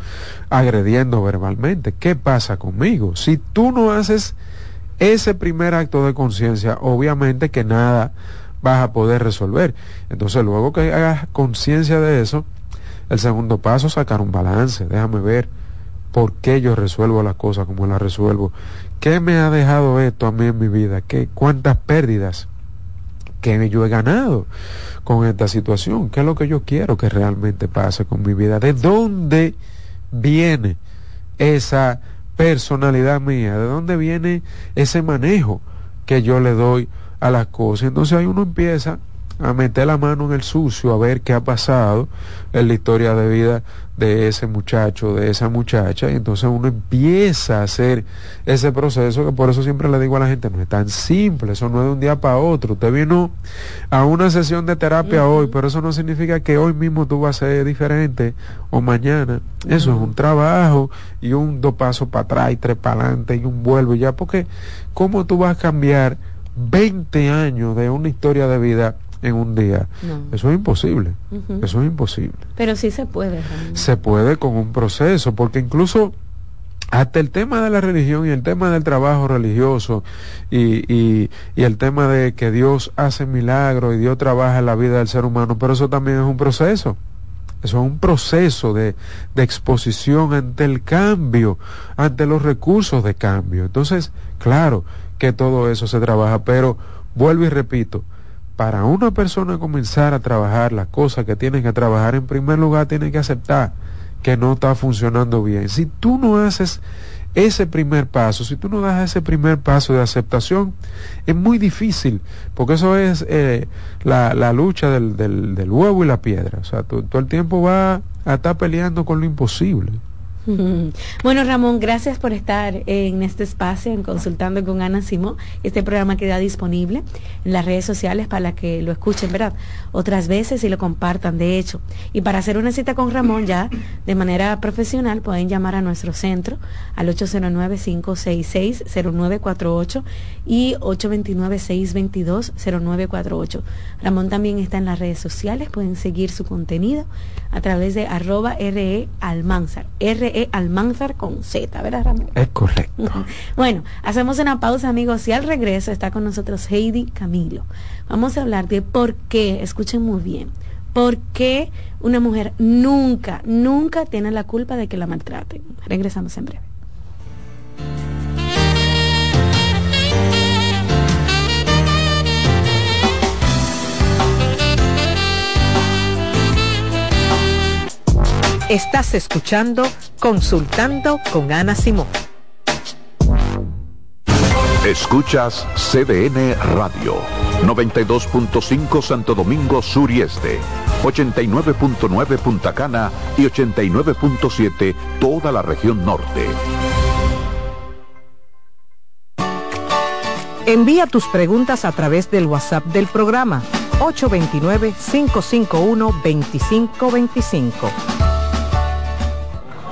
agrediendo verbalmente. ¿Qué pasa conmigo? Si tú no haces ese primer acto de conciencia, obviamente que nada vas a poder resolver. Entonces, luego que hagas conciencia de eso, el segundo paso, sacar un balance. Déjame ver por qué yo resuelvo las cosas como las resuelvo. ¿Qué me ha dejado esto a mí en mi vida? ¿Qué, ¿Cuántas pérdidas que yo he ganado con esta situación? ¿Qué es lo que yo quiero que realmente pase con mi vida? ¿De dónde viene esa personalidad mía? ¿De dónde viene ese manejo que yo le doy a las cosas? Entonces ahí uno empieza a meter la mano en el sucio, a ver qué ha pasado en la historia de vida de ese muchacho, de esa muchacha, y entonces uno empieza a hacer ese proceso que por eso siempre le digo a la gente, no es tan simple, eso no es de un día para otro, usted vino a una sesión de terapia hoy, pero eso no significa que hoy mismo tú vas a ser diferente o mañana, eso es un trabajo y un dos pasos para atrás y tres para adelante y un vuelvo ya, porque ¿cómo tú vas a cambiar 20 años de una historia de vida en un día. Eso es imposible. Eso es imposible. Pero sí se puede. Se puede con un proceso, porque incluso hasta el tema de la religión y el tema del trabajo religioso y, y, y, el tema de que Dios hace milagros y Dios trabaja en la vida del ser humano, pero eso también es un proceso. Eso es un proceso de, de exposición ante el cambio, ante los recursos de cambio. Entonces, claro que todo eso se trabaja, pero vuelvo y repito, para una persona comenzar a trabajar las cosas que tiene que trabajar, en primer lugar tiene que aceptar que no está funcionando bien. Si tú no haces ese primer paso, si tú no das ese primer paso de aceptación, es muy difícil, porque eso es eh, la, la, lucha del, del, del, huevo y la piedra. O sea, todo el tiempo va a estar peleando con lo imposible. Bueno, Ramón, gracias por estar en este espacio, en Consultando con Ana Simón. Este programa queda disponible en las redes sociales para que lo escuchen, ¿verdad? Otras veces y lo compartan, de hecho. Y para hacer una cita con Ramón ya de manera profesional, pueden llamar a nuestro centro al 809-566-0948 y 829-622-0948. Ramón también está en las redes sociales, pueden seguir su contenido a través de arroba RE Almanzar. RE Almanzar con Z, ¿verdad, Ramón? Es correcto. bueno, hacemos una pausa, amigos, y al regreso está con nosotros Heidi Camilo. Vamos a hablar de por qué, escuchen muy bien, por qué una mujer nunca, nunca tiene la culpa de que la maltraten. Regresamos en breve. Estás escuchando Consultando con Ana Simón. Escuchas CDN Radio, 92.5 Santo Domingo Sur y Este, 89.9 Punta Cana y 89.7 toda la región norte. Envía tus preguntas a través del WhatsApp del programa 829-551-2525.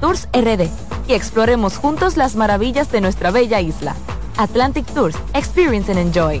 Tours RD y exploremos juntos las maravillas de nuestra bella isla. Atlantic Tours, Experience and Enjoy.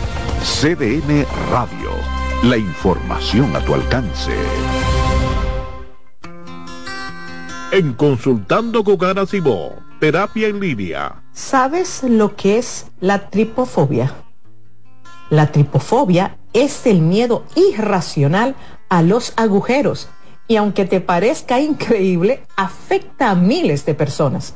CDN Radio. La información a tu alcance. En Consultando con Ana Simó, terapia en línea. ¿Sabes lo que es la tripofobia? La tripofobia es el miedo irracional a los agujeros y aunque te parezca increíble, afecta a miles de personas.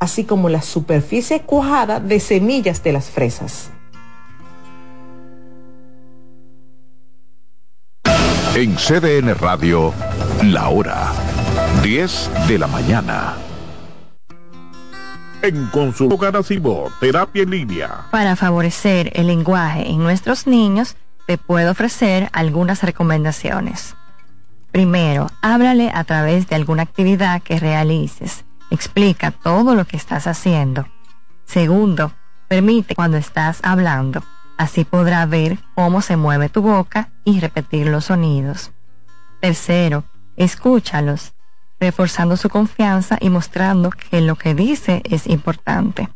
así como la superficie cuajada de semillas de las fresas. En CDN Radio, la hora 10 de la mañana. En Consulta Garacimo, Terapia en Línea. Para favorecer el lenguaje en nuestros niños, te puedo ofrecer algunas recomendaciones. Primero, háblale a través de alguna actividad que realices. Explica todo lo que estás haciendo. Segundo, permite cuando estás hablando. Así podrá ver cómo se mueve tu boca y repetir los sonidos. Tercero, escúchalos, reforzando su confianza y mostrando que lo que dice es importante.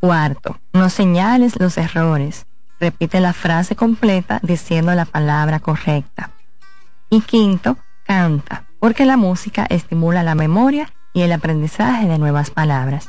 Cuarto, no señales los errores. Repite la frase completa diciendo la palabra correcta. Y quinto, canta, porque la música estimula la memoria y el aprendizaje de nuevas palabras.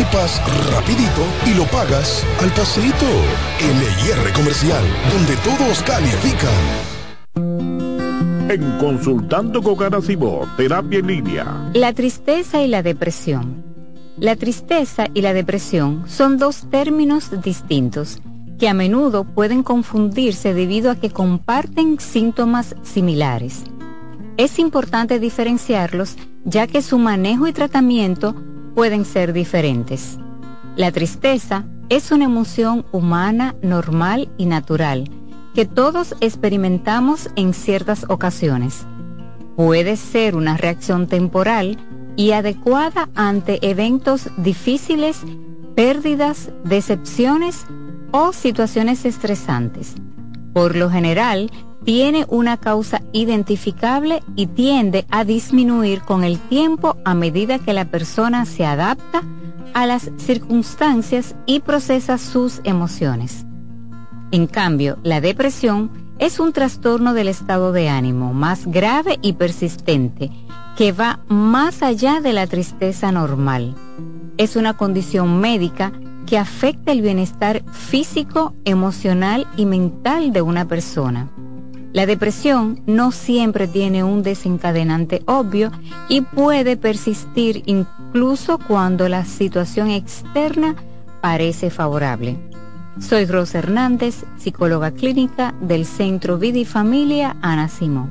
equipas rapidito y lo pagas al pasito. LIR Comercial, donde todos califican. En Consultando con Garacimo, Terapia en Línea. La tristeza y la depresión. La tristeza y la depresión son dos términos distintos que a menudo pueden confundirse debido a que comparten síntomas similares. Es importante diferenciarlos ya que su manejo y tratamiento pueden ser diferentes. La tristeza es una emoción humana, normal y natural que todos experimentamos en ciertas ocasiones. Puede ser una reacción temporal y adecuada ante eventos difíciles, pérdidas, decepciones o situaciones estresantes. Por lo general, tiene una causa identificable y tiende a disminuir con el tiempo a medida que la persona se adapta a las circunstancias y procesa sus emociones. En cambio, la depresión es un trastorno del estado de ánimo más grave y persistente que va más allá de la tristeza normal. Es una condición médica que afecta el bienestar físico, emocional y mental de una persona. La depresión no siempre tiene un desencadenante obvio y puede persistir incluso cuando la situación externa parece favorable. Soy Rosa Hernández, psicóloga clínica del Centro Vida y Familia Ana Simón.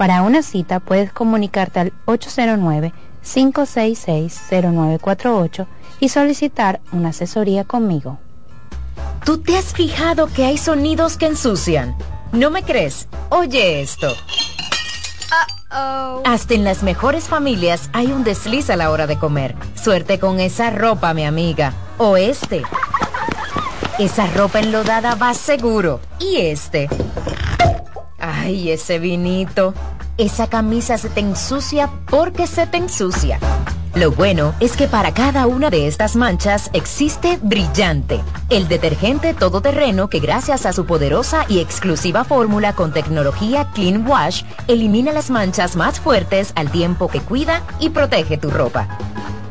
Para una cita puedes comunicarte al 809-566-0948 y solicitar una asesoría conmigo. ¿Tú te has fijado que hay sonidos que ensucian? ¿No me crees? Oye esto. Hasta en las mejores familias hay un desliz a la hora de comer. Suerte con esa ropa, mi amiga. O este. Esa ropa enlodada va seguro. Y este. Ay, ese vinito. Esa camisa se te ensucia porque se te ensucia. Lo bueno es que para cada una de estas manchas existe Brillante, el detergente todoterreno que gracias a su poderosa y exclusiva fórmula con tecnología Clean Wash elimina las manchas más fuertes al tiempo que cuida y protege tu ropa.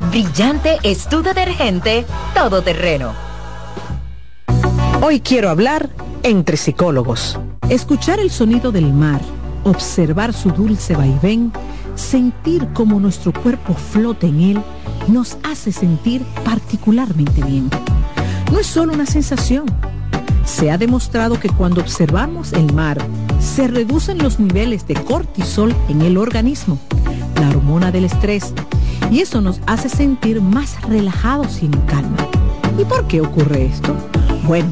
Brillante es tu detergente todoterreno. Hoy quiero hablar entre psicólogos. Escuchar el sonido del mar, observar su dulce vaivén, sentir cómo nuestro cuerpo flota en él nos hace sentir particularmente bien. No es solo una sensación. Se ha demostrado que cuando observamos el mar, se reducen los niveles de cortisol en el organismo, la hormona del estrés, y eso nos hace sentir más relajados y en calma. ¿Y por qué ocurre esto? Bueno,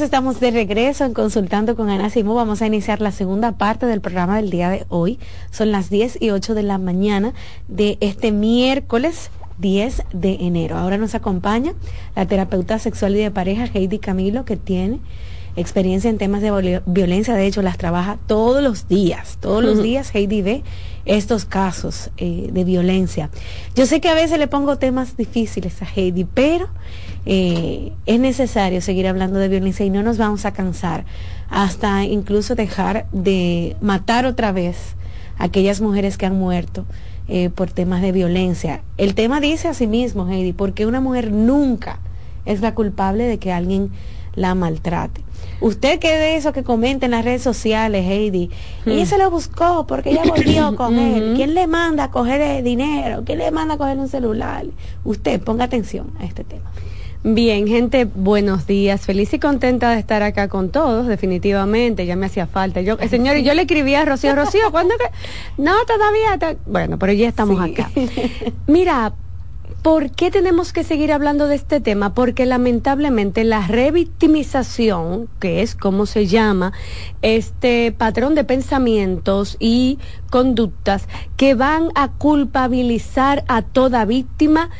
Estamos de regreso en Consultando con Ana Simo. Vamos a iniciar la segunda parte del programa del día de hoy. Son las 10 y 8 de la mañana de este miércoles 10 de enero. Ahora nos acompaña la terapeuta sexual y de pareja Heidi Camilo, que tiene experiencia en temas de violencia. De hecho, las trabaja todos los días. Todos los días Heidi ve estos casos eh, de violencia. Yo sé que a veces le pongo temas difíciles a Heidi, pero eh, es necesario seguir hablando de violencia y no nos vamos a cansar hasta incluso dejar de matar otra vez a aquellas mujeres que han muerto eh, por temas de violencia. El tema dice a sí mismo, Heidi, porque una mujer nunca es la culpable de que alguien la maltrate. Usted que de eso que comenta en las redes sociales, Heidi, y ella hmm. se lo buscó porque ella volvió con él. ¿Quién le manda a coger dinero? ¿Quién le manda a coger un celular? Usted ponga atención a este tema. Bien, gente, buenos días. Feliz y contenta de estar acá con todos, definitivamente. Ya me hacía falta. Yo, eh, señor, yo le escribí a Rocío, Rocío, ¿cuándo que? No, todavía. Bueno, pero ya estamos acá. Mira, ¿por qué tenemos que seguir hablando de este tema? Porque lamentablemente la revictimización, que es como se llama, este patrón de pensamientos y conductas que van a culpabilizar a toda víctima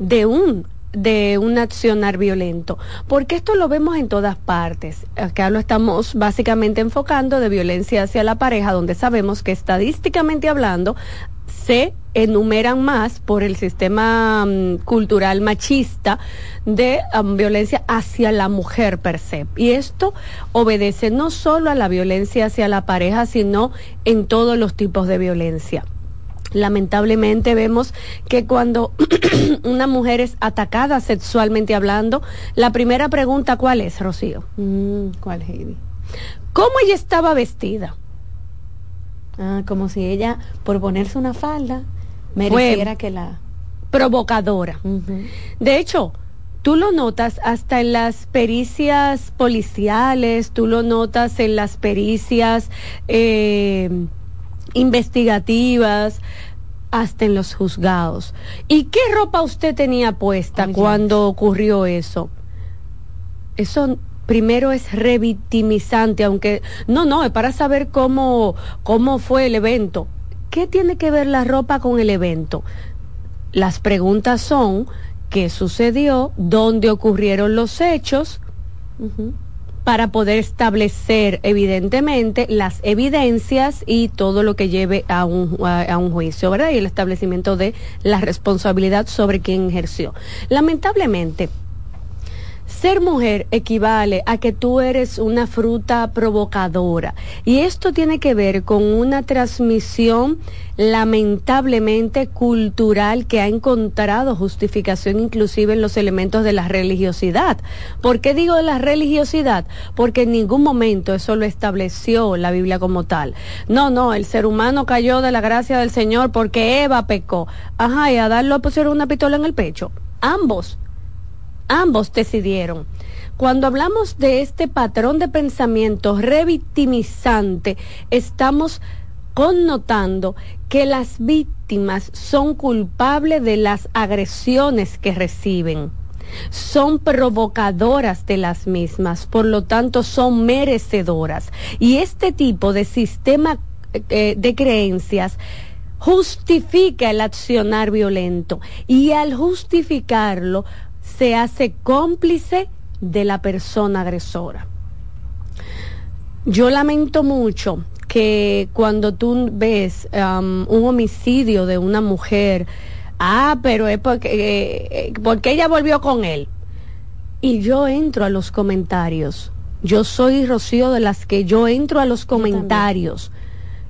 de un de un accionar violento, porque esto lo vemos en todas partes. Acá lo estamos básicamente enfocando de violencia hacia la pareja, donde sabemos que estadísticamente hablando, se enumeran más por el sistema mm, cultural machista de um, violencia hacia la mujer per se. Y esto obedece no solo a la violencia hacia la pareja, sino en todos los tipos de violencia. Lamentablemente vemos que cuando una mujer es atacada sexualmente hablando, la primera pregunta, ¿cuál es, Rocío? Mm, ¿Cuál, Heidi? ¿Cómo ella estaba vestida? Ah, como si ella, por ponerse una falda, mereciera que la... Provocadora. De hecho, tú lo notas hasta en las pericias policiales, tú lo notas en las pericias eh, investigativas, hasta en los juzgados. ¿Y qué ropa usted tenía puesta cuando ocurrió eso? Eso primero es revictimizante, aunque no, no, es para saber cómo, cómo fue el evento. ¿Qué tiene que ver la ropa con el evento? Las preguntas son, ¿qué sucedió? ¿Dónde ocurrieron los hechos? Para poder establecer evidentemente las evidencias y todo lo que lleve a un, a, un juicio, ¿verdad? Y el establecimiento de la responsabilidad sobre quien ejerció. Lamentablemente, ser mujer equivale a que tú eres una fruta provocadora y esto tiene que ver con una transmisión lamentablemente cultural que ha encontrado justificación inclusive en los elementos de la religiosidad. ¿Por qué digo de la religiosidad? Porque en ningún momento eso lo estableció la Biblia como tal. No, no, el ser humano cayó de la gracia del Señor porque Eva pecó. Ajá, y a darlo pusieron una pistola en el pecho. Ambos ambos decidieron. Cuando hablamos de este patrón de pensamiento revictimizante, estamos connotando que las víctimas son culpables de las agresiones que reciben. Son provocadoras de las mismas, por lo tanto son merecedoras. Y este tipo de sistema eh, de creencias justifica el accionar violento y al justificarlo se hace cómplice de la persona agresora. Yo lamento mucho que cuando tú ves um, un homicidio de una mujer, ah, pero es porque, eh, eh, porque ella volvió con él. Y yo entro a los comentarios. Yo soy Rocío de las que yo entro a los comentarios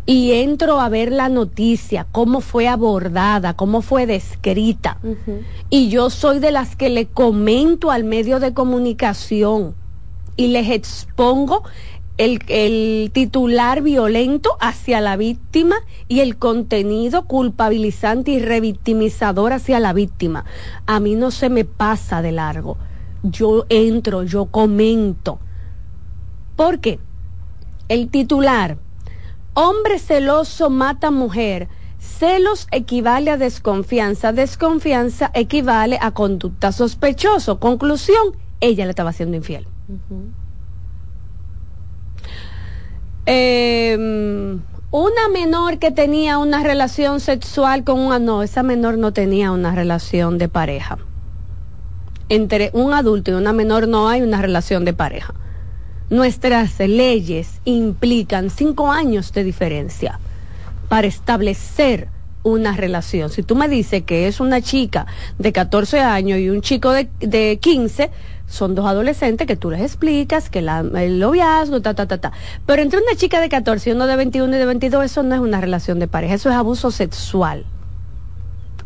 y entro a ver la noticia, cómo fue abordada, cómo fue descrita. Y yo soy de las que le comento al medio de comunicación y les expongo el, el, titular violento hacia la víctima y el contenido culpabilizante y revictimizador hacia la víctima. A mí no se me pasa de largo. Yo entro, yo comento. ¿Por qué? El titular Hombre celoso mata mujer. Celos equivale a desconfianza. Desconfianza equivale a conducta sospechoso. Conclusión, ella le estaba haciendo infiel. Em, una menor que tenía una relación sexual con una no, esa menor no tenía una relación de pareja. Entre un adulto y una menor no hay una relación de pareja nuestras leyes implican cinco años de diferencia para establecer una relación. Si tú me dices que es una chica de 14 años y un chico de, de 15, son dos adolescentes que tú les explicas que la, el noviazgo, ta, ta, ta, ta. Pero entre una chica de 14 y uno de 21 y de 22, eso no es una relación de pareja, eso es abuso sexual.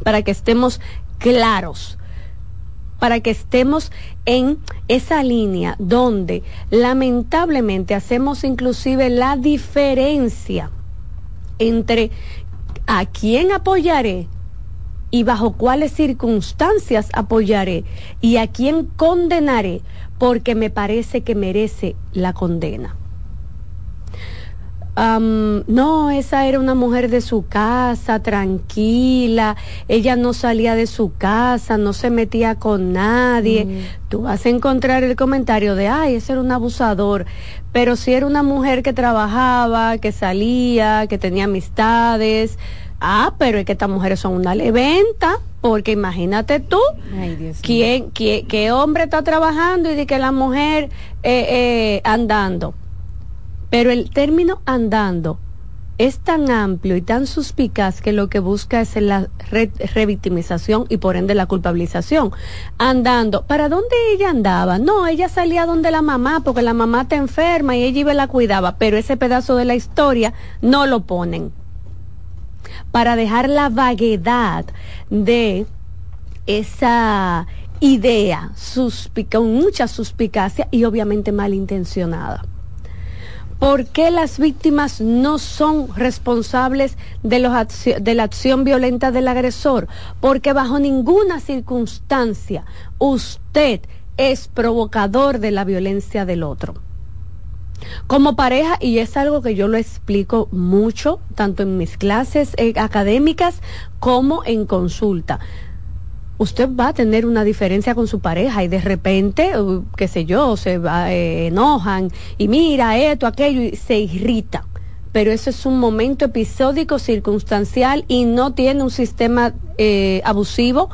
Para que estemos claros para que estemos en esa línea donde lamentablemente hacemos inclusive la diferencia entre a quién apoyaré y bajo cuáles circunstancias apoyaré y a quién condenaré porque me parece que merece la condena no, esa era una mujer de su casa, tranquila, ella no salía de su casa, no se metía con nadie. Mm. Tú vas a encontrar el comentario de, ay, ese era un abusador, pero si era una mujer que trabajaba, que salía, que tenía amistades, ah, pero es que estas mujeres son una leventa, porque imagínate tú, ¿quién, qué hombre está trabajando y de que la mujer eh, eh, andando? Pero el término andando es tan amplio y tan suspicaz que lo que busca es la re- revictimización y por ende la culpabilización. Andando, ¿para dónde ella andaba? No, ella salía donde la mamá, porque la mamá está enferma y ella iba y la cuidaba, pero ese pedazo de la historia no lo ponen. Para dejar la vaguedad de esa idea suspica, con mucha suspicacia y obviamente malintencionada. ¿Por qué las víctimas no son responsables de, los de la acción violenta del agresor? Porque bajo ninguna circunstancia usted es provocador de la violencia del otro. Como pareja, y es algo que yo lo explico mucho, tanto en mis clases eh, académicas como en consulta usted va a tener una diferencia con su pareja y de repente, uh, qué sé yo, se va, eh, enojan y mira esto, aquello y se irrita. Pero eso es un momento episódico, circunstancial y no tiene un sistema eh, abusivo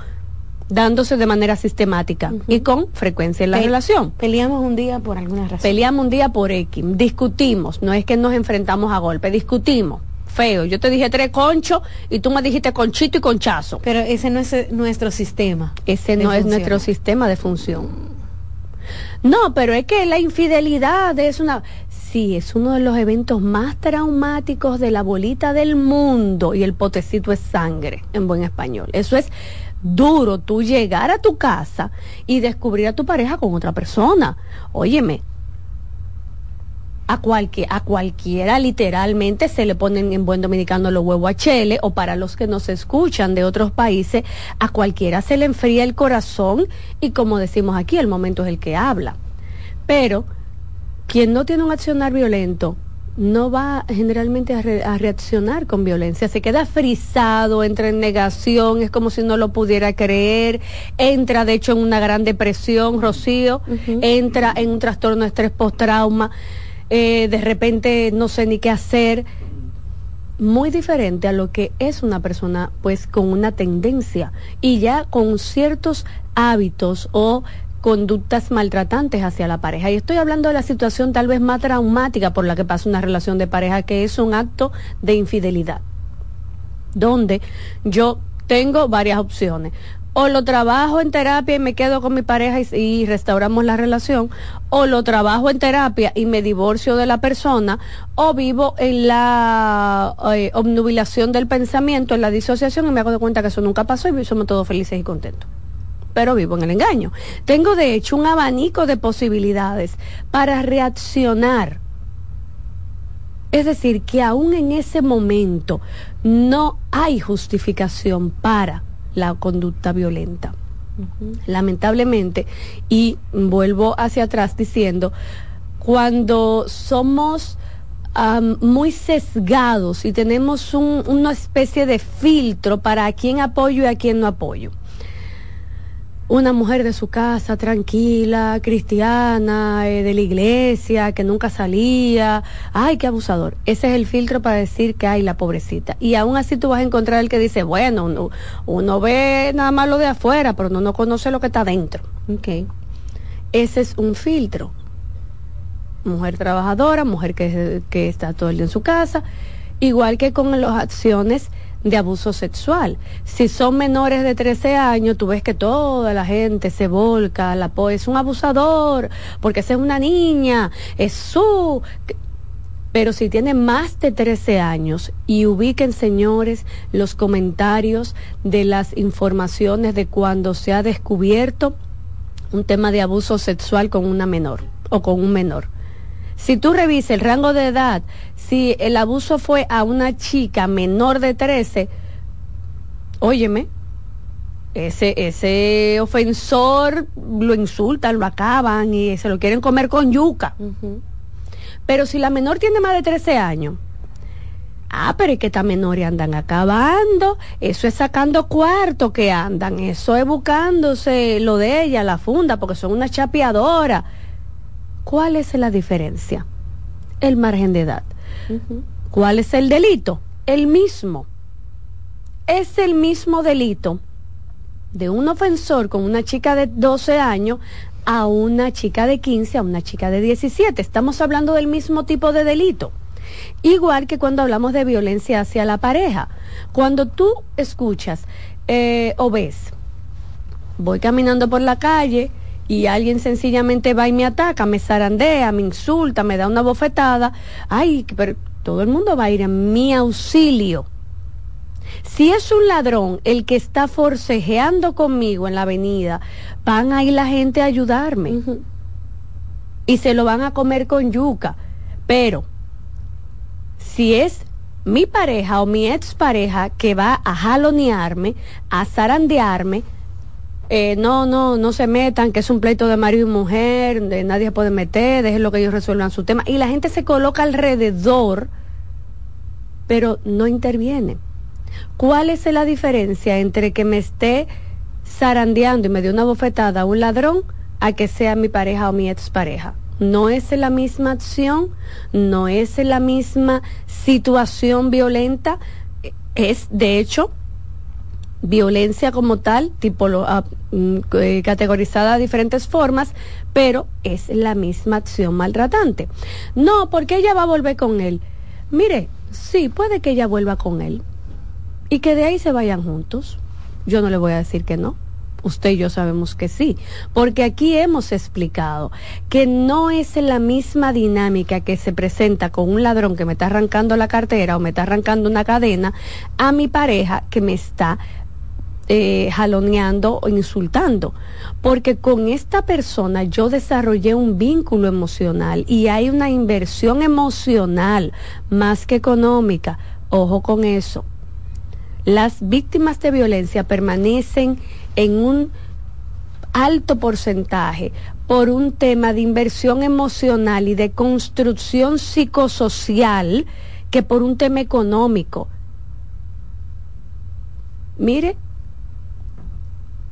dándose de manera sistemática y con frecuencia en la Pe- relación. Peleamos un día por alguna razón. Peleamos un día por X, discutimos, no es que nos enfrentamos a golpe, discutimos. Feo, yo te dije tres conchos y tú me dijiste conchito y conchazo. Pero ese no es eh, nuestro sistema. Ese no es nuestro sistema de función. No, pero es que la infidelidad es una... Sí, es uno de los eventos más traumáticos de la bolita del mundo y el potecito es sangre, en buen español. Eso es duro, tú llegar a tu casa y descubrir a tu pareja con otra persona. Óyeme, a, cualquier, a cualquiera literalmente se le ponen en buen dominicano los huevos a chele o para los que nos escuchan de otros países, a cualquiera se le enfría el corazón y como decimos aquí, el momento es el que habla. Pero quien no tiene un accionar violento no va generalmente a, re- a reaccionar con violencia, se queda frisado, entra en negación, es como si no lo pudiera creer, entra de hecho en una gran depresión, Rocío, entra en un trastorno de estrés post-trauma, eh, de repente no sé ni qué hacer, muy diferente a lo que es una persona pues con una tendencia y ya con ciertos hábitos o conductas maltratantes hacia la pareja. Y estoy hablando de la situación tal vez más traumática por la que pasa una relación de pareja, que es un acto de infidelidad, donde yo tengo varias opciones. O lo trabajo en terapia y me quedo con mi pareja y, restauramos la relación, o lo trabajo en terapia y me divorcio de la persona, o vivo en la eh, obnubilación del pensamiento, en la disociación y me hago de cuenta que eso nunca pasó y somos todos felices y contentos pero vivo en el engaño. Tengo de hecho un abanico de posibilidades para reaccionar. Es decir, que aún en ese momento no hay justificación para la conducta violenta. Lamentablemente, y vuelvo hacia atrás diciendo, cuando somos am, muy sesgados y tenemos un- una especie de filtro para a quién apoyo y a quién no apoyo una mujer de su casa, tranquila, cristiana, eh, de la iglesia, que nunca salía. Ay, qué abusador. Ese es el filtro para decir que hay la pobrecita. Y aún así tú vas a encontrar el que dice, bueno, uno, uno ve nada más lo de afuera, pero uno no conoce lo que está dentro. Okay. Ese es un filtro. Mujer trabajadora, mujer que, que está todo el día en su casa, igual que con las acciones de abuso sexual. Si son menores de 13 años, tú ves que toda la gente se volca, la po es un abusador, porque es una niña, es su... Pero si tiene más de 13 años y ubiquen, señores, los comentarios de las informaciones de cuando se ha descubierto un tema de abuso sexual con una menor o con un menor. Si tú revisas el rango de edad, si el abuso fue a una chica menor de 13, óyeme, ese, ese ofensor lo insultan, lo acaban y se lo quieren comer con yuca. Pero si la menor tiene más de 13 años, ah, pero es que estas menores andan acabando, eso es sacando cuarto que andan, eso es buscándose lo de ella, la funda, porque son una chapeadora. ¿Cuál es la diferencia? El margen de edad. ¿Cuál es el delito? El mismo. Es el mismo delito de un ofensor con una chica de 12 años a una chica de 15, a una chica de 17. Estamos hablando del mismo tipo de delito. Igual que cuando hablamos de violencia hacia la pareja. Cuando tú escuchas eh, o ves, voy caminando por la calle y alguien sencillamente va y me ataca, me zarandea, me insulta, me da una bofetada, ay, pero todo el mundo va a ir a mi auxilio. Si es un ladrón el que está forcejeando conmigo en la avenida, van a ir la gente a ayudarme. Y se lo van a comer con yuca. Pero si es mi pareja o mi expareja que va a jalonearme, a zarandearme, eh, no, no, no se metan, que es un pleito de marido y mujer, nadie se puede meter, dejen lo que ellos resuelvan su tema. Y la gente se coloca alrededor, pero no interviene. ¿Cuál es la diferencia entre que me esté zarandeando y me dé una bofetada a un ladrón a que sea mi pareja o mi expareja? No es la misma acción, no es la misma situación violenta, es de hecho violencia como tal, tipo eh, categorizada de diferentes formas, pero es la misma acción maltratante. No, porque ella va a volver con él. Mire, sí, puede que ella vuelva con él y que de ahí se vayan juntos. Yo no le voy a decir que no. Usted y yo sabemos que sí, porque aquí hemos explicado que no es la misma dinámica que se presenta con un ladrón que me está arrancando la cartera o me está arrancando una cadena a mi pareja que me está eh, jaloneando o insultando, porque con esta persona yo desarrollé un vínculo emocional y hay una inversión emocional más que económica. Ojo con eso. Las víctimas de violencia permanecen en un alto porcentaje por un tema de inversión emocional y de construcción psicosocial que por un tema económico. Mire,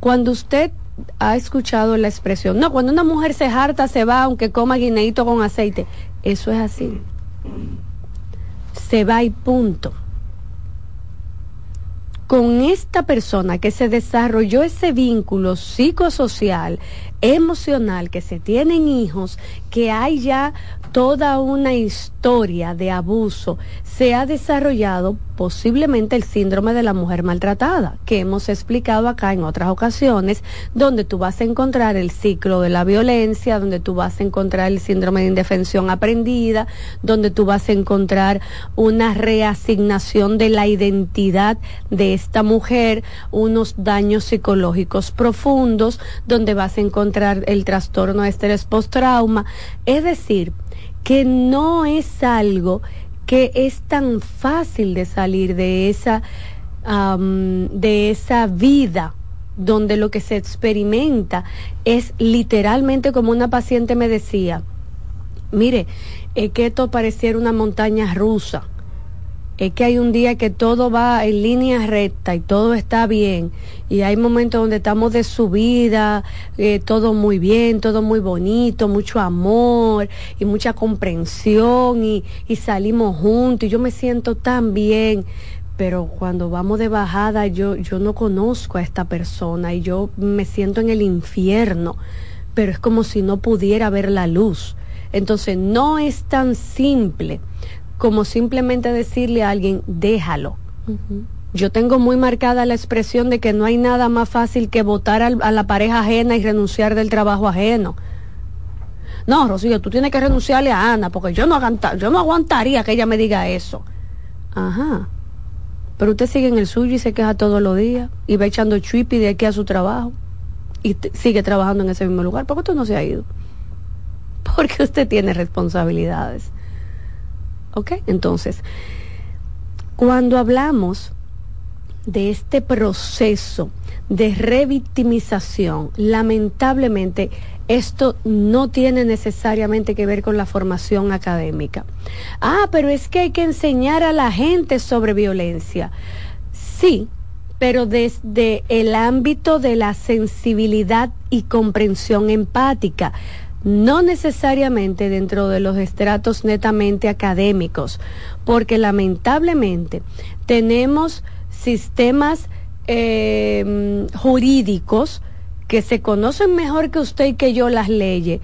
cuando usted ha escuchado la expresión, no, cuando una mujer se harta se va aunque coma guineito con aceite, eso es así. Se va y punto. Con esta persona que se desarrolló ese vínculo psicosocial, emocional, que se tienen hijos, que hay ya toda una historia de abuso, se ha desarrollado posiblemente el síndrome de la mujer maltratada, que hemos explicado acá en otras ocasiones, donde tú vas a encontrar el ciclo de la violencia, donde tú vas a encontrar el síndrome de indefensión aprendida, donde tú vas a encontrar una reasignación de la identidad de esta mujer, unos daños psicológicos profundos, donde vas a encontrar el trastorno de estrés post-trauma. Es decir, que no es algo que es tan fácil de salir de esa, de esa vida donde lo que se experimenta es literalmente como una paciente me decía, mire, que esto pareciera una montaña rusa es que hay un día que todo va en línea recta y todo está bien. Y hay momentos donde estamos de subida, eh, todo muy bien, todo muy bonito, mucho amor y mucha comprensión y, y salimos juntos y yo me siento tan bien. Pero cuando vamos de bajada yo, yo no conozco a esta persona y yo me siento en el infierno, pero es como si no pudiera ver la luz. Entonces no es tan simple como simplemente decirle a alguien, déjalo. Yo tengo muy marcada la expresión de que no hay nada más fácil que votar a la pareja ajena y renunciar del trabajo ajeno. No, Rocío, tú tienes que renunciarle a Ana, porque yo no, yo no aguantaría que ella me diga eso. Ajá. Pero usted sigue en el suyo y se queja todos los días y va echando chuipi de aquí a su trabajo y sigue trabajando en ese mismo lugar. ¿Por qué usted no se ha ido? Porque usted tiene responsabilidades. ¿Ok? Entonces, cuando hablamos de este proceso de revictimización, lamentablemente esto no tiene necesariamente que ver con la formación académica. Ah, pero es que hay que enseñar a la gente sobre violencia. Sí, pero desde el ámbito de la sensibilidad y comprensión empática no necesariamente dentro de los estratos netamente académicos, porque lamentablemente tenemos sistemas eh, jurídicos que se conocen mejor que usted y que yo las leyes,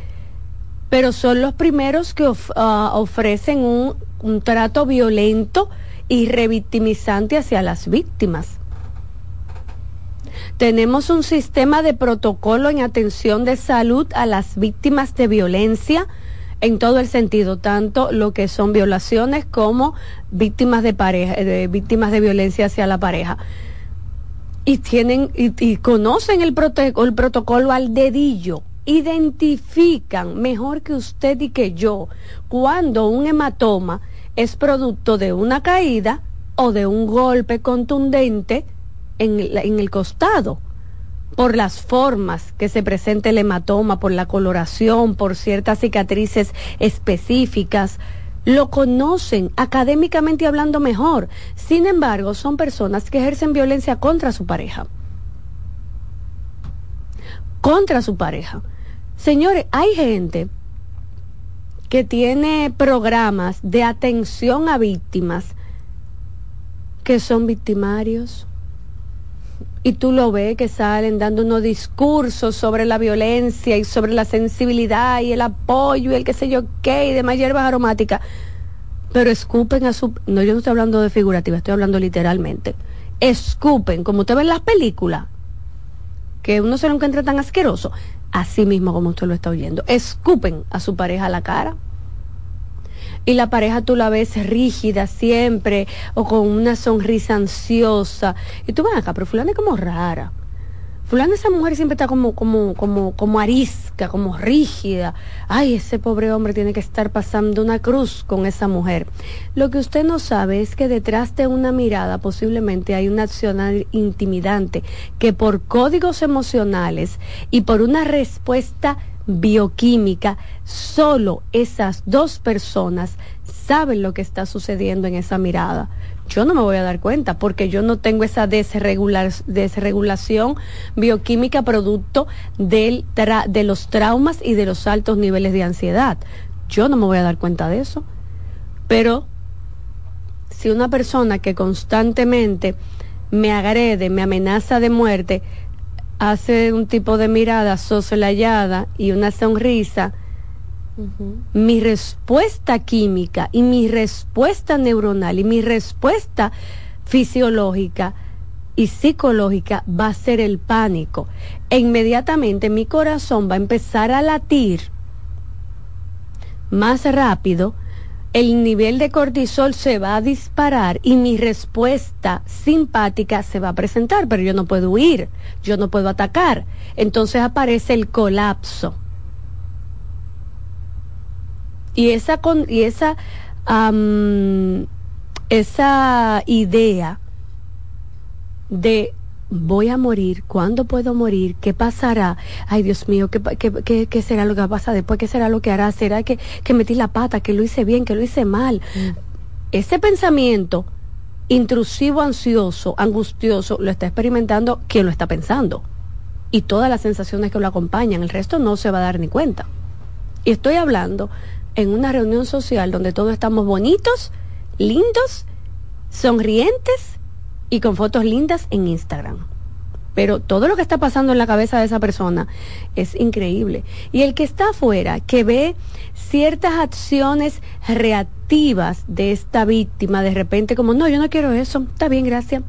pero son los primeros que ah, ofrecen un, un trato violento y revictimizante hacia las víctimas. Tenemos un sistema de protocolo en atención de salud a las víctimas de violencia en todo el sentido, tanto lo que son violaciones como víctimas de pareja, de víctimas de violencia hacia la pareja. Y tienen y, conocen el, el protocolo al dedillo identifican mejor que usted y que yo cuando un hematoma es producto de una caída o de un golpe contundente en, en el costado por las formas que se presenta el hematoma, por la coloración, por ciertas cicatrices específicas, lo conocen académicamente hablando mejor. Sin embargo, son personas que ejercen violencia contra su pareja. Contra su pareja. Señores, hay gente que tiene programas de atención a víctimas que son victimarios. Y tú lo ves que salen dando unos discursos sobre la violencia y sobre la sensibilidad y el apoyo y el qué sé yo qué y demás hierbas aromáticas. Pero escupen a su... No, yo no estoy hablando de figurativa, estoy hablando literalmente. Escupen, como usted ve en las películas, que uno se lo encuentra tan asqueroso así mismo como usted lo está oyendo. Escupen a su pareja a la cara. Y la pareja tú la ves rígida siempre o con una sonrisa ansiosa. Y tú vas acá, pero fulana es como rara. Fulana esa mujer siempre está como, como, como, como arisca, como rígida. Ay, ese pobre hombre tiene que estar pasando una cruz con esa mujer. Lo que usted no sabe es que detrás de una mirada posiblemente hay una acción intimidante que por códigos emocionales y por una respuesta bioquímica, solo esas dos personas saben lo que está sucediendo en esa mirada yo no me voy a dar cuenta porque yo no tengo esa desregulación bioquímica producto del de los traumas y de los altos niveles de ansiedad. Yo no me voy a dar cuenta de eso. Pero si una persona que constantemente me agrede, me amenaza de muerte, hace un tipo de mirada soslayada y una sonrisa, mi respuesta química y mi respuesta neuronal y mi respuesta fisiológica y psicológica va a ser el pánico. E inmediatamente mi corazón va a empezar a latir más rápido, el nivel de cortisol se va a disparar y mi respuesta simpática se va a presentar, pero yo no puedo huir, yo no puedo atacar. Entonces aparece el colapso y esa, y esa, esa idea de voy a morir, ¿cuándo puedo morir? ¿Qué pasará? Ay, Dios mío, ¿qué, qué, qué, será lo que va a pasar después? ¿Qué será lo que hará? ¿Será que, que metí la pata, que lo hice bien, que lo hice mal? Mm. Ese pensamiento intrusivo, ansioso, angustioso, lo está experimentando quien lo está pensando. Y todas las sensaciones que lo acompañan, el resto no se va a dar ni cuenta. Y estoy hablando en una reunión social donde todos estamos bonitos, lindos, sonrientes y con fotos lindas en Instagram. Pero todo lo que está pasando en la cabeza de esa persona es increíble. Y el que está afuera, que ve ciertas acciones reactivas de esta víctima, de repente como, no, yo no quiero eso, está bien, gracias.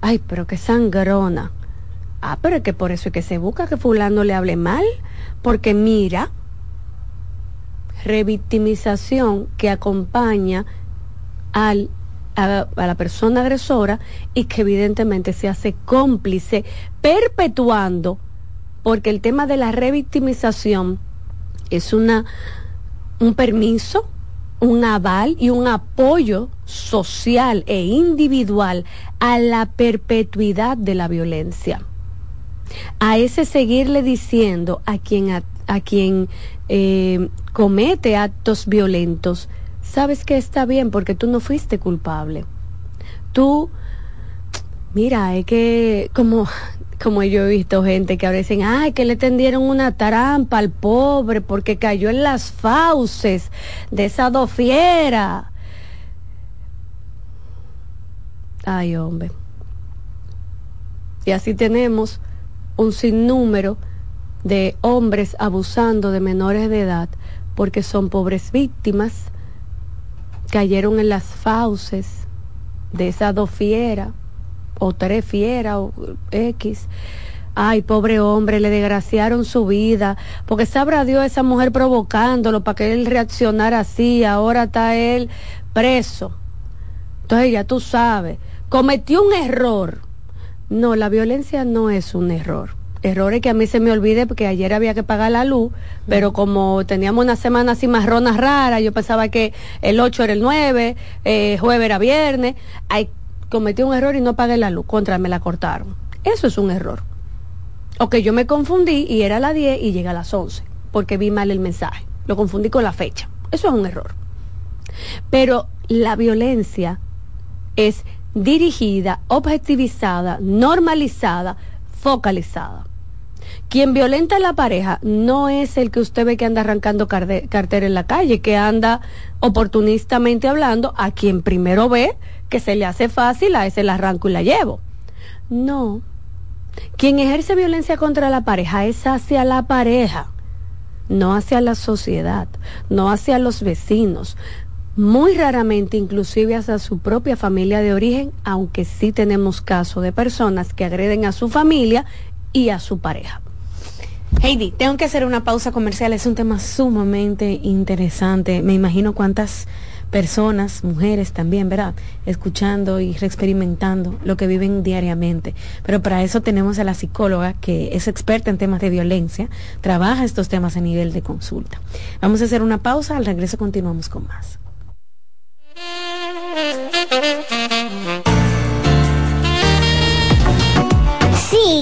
Ay, pero qué sangrona. Ah, pero es que por eso es que se busca que fulano le hable mal, porque mira, revictimización que acompaña al, a, la persona agresora y que evidentemente se hace cómplice, perpetuando, porque el tema de la revictimización es una, un permiso, un aval y un apoyo social e individual a la perpetuidad de la violencia. A ese seguirle diciendo a quien, a, quien eh, comete actos violentos, sabes que está bien porque tú no fuiste culpable. Tú, mira, es que como, como yo he visto gente que ahora dicen, ay, que le tendieron una trampa al pobre porque cayó en las fauces de esa dofiera. Ay, hombre. Y así tenemos un sinnúmero de hombres abusando de menores de edad porque son pobres víctimas, cayeron en las fauces de esas dos fieras, o tres fieras, o X. Ay, pobre hombre, le desgraciaron su vida, porque sabrá Dios esa mujer provocándolo para que él reaccionara así, ahora está él preso. Entonces ya tú sabes, cometió un error. No, la violencia no es un error errores que a mí se me olvide porque ayer había que pagar la luz, pero como teníamos una semana así marrona rara, yo pensaba que el 8 era el 9, eh, jueves era viernes, ay, cometí un error y no pagué la luz, contra me la cortaron. Eso es un error. O que yo me confundí y era a las 10 y llega a las 11, porque vi mal el mensaje, lo confundí con la fecha. Eso es un error. Pero la violencia es dirigida, objetivizada, normalizada, focalizada. Quien violenta a la pareja no es el que usted ve que anda arrancando cartera en la calle, que anda oportunistamente hablando a quien primero ve que se le hace fácil, a ese la arranco y la llevo. No. Quien ejerce violencia contra la pareja es hacia la pareja, no hacia la sociedad, no hacia los vecinos, muy raramente inclusive hacia su propia familia de origen, aunque sí tenemos casos de personas que agreden a su familia y a su pareja. Heidi, tengo que hacer una pausa comercial, es un tema sumamente interesante. Me imagino cuántas personas, mujeres también, ¿verdad? Escuchando y experimentando lo que viven diariamente. Pero para eso tenemos a la psicóloga que es experta en temas de violencia, trabaja estos temas a nivel de consulta. Vamos a hacer una pausa, al regreso continuamos con más.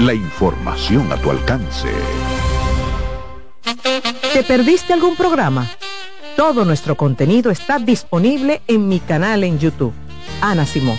la información a tu alcance. ¿Te perdiste algún programa? Todo nuestro contenido está disponible en mi canal en YouTube. Ana Simón.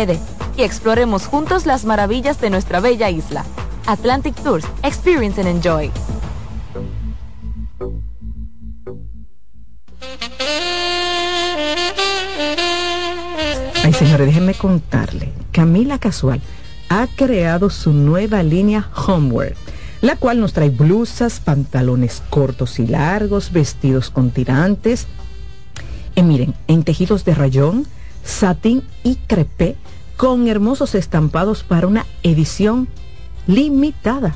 Y exploremos juntos las maravillas de nuestra bella isla. Atlantic Tours, Experience and Enjoy. Ay, señores, déjenme contarle. Camila Casual ha creado su nueva línea Homewear, la cual nos trae blusas, pantalones cortos y largos, vestidos con tirantes. Y miren, en tejidos de rayón, satín y crepé, con hermosos estampados para una edición limitada.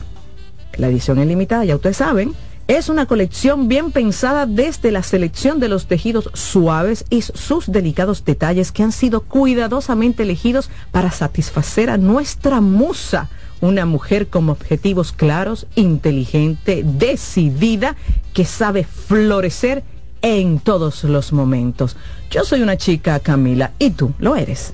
La edición es limitada, ya ustedes saben, es una colección bien pensada desde la selección de los tejidos suaves y sus delicados detalles que han sido cuidadosamente elegidos para satisfacer a nuestra musa, una mujer con objetivos claros, inteligente, decidida, que sabe florecer en todos los momentos. Yo soy una chica, Camila, y tú lo eres.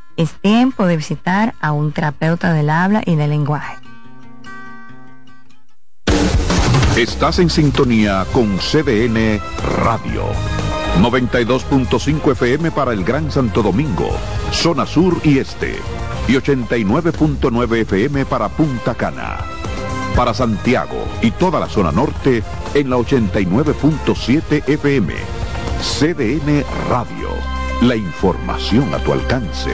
es tiempo de visitar a un terapeuta del habla y del lenguaje. Estás en sintonía con CDN Radio. 92.5 FM para el Gran Santo Domingo, zona sur y este. y 89.9 FM para Punta Cana. Para Santiago y toda la zona norte en la 89.7 FM. CDN Radio. La información a tu alcance.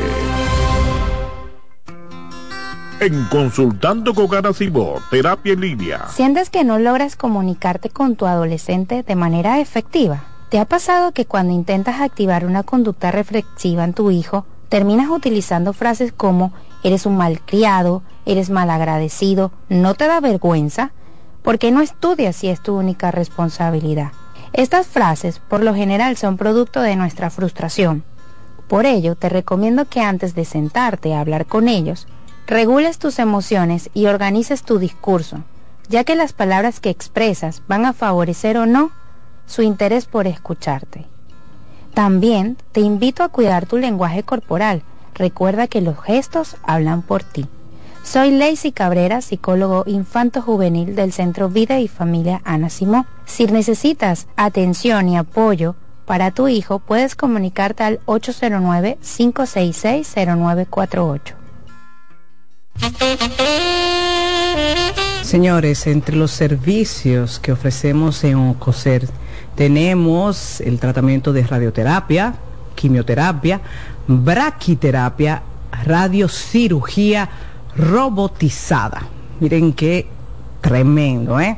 En Consultando con Garacimo, Terapia en Línea. ¿Sientes que no logras comunicarte con tu adolescente de manera efectiva? ¿Te ha pasado que cuando intentas activar una conducta reflexiva en tu hijo, terminas utilizando frases como eres un malcriado, eres malagradecido, no te da vergüenza? ¿Por qué no estudias si es tu única responsabilidad? Estas frases por lo general son producto de nuestra frustración. Por ello, te recomiendo que antes de sentarte a hablar con ellos, regules tus emociones y organices tu discurso, ya que las palabras que expresas van a favorecer o no su interés por escucharte. También te invito a cuidar tu lenguaje corporal. Recuerda que los gestos hablan por ti. Soy Lacey Cabrera, psicólogo infanto-juvenil del Centro Vida y Familia Ana Simó. Si necesitas atención y apoyo para tu hijo, puedes comunicarte al 809-566-0948. Señores, entre los servicios que ofrecemos en OCOSER tenemos el tratamiento de radioterapia, quimioterapia, braquiterapia, radiocirugía robotizada. Miren qué tremendo, ¿eh?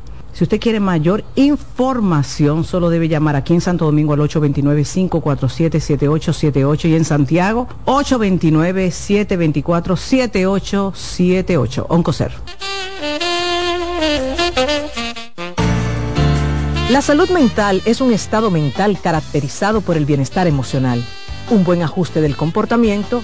Si usted quiere mayor información, solo debe llamar aquí en Santo Domingo al 829-547-7878 y en Santiago 829-724-7878. Oncocer. La salud mental es un estado mental caracterizado por el bienestar emocional, un buen ajuste del comportamiento,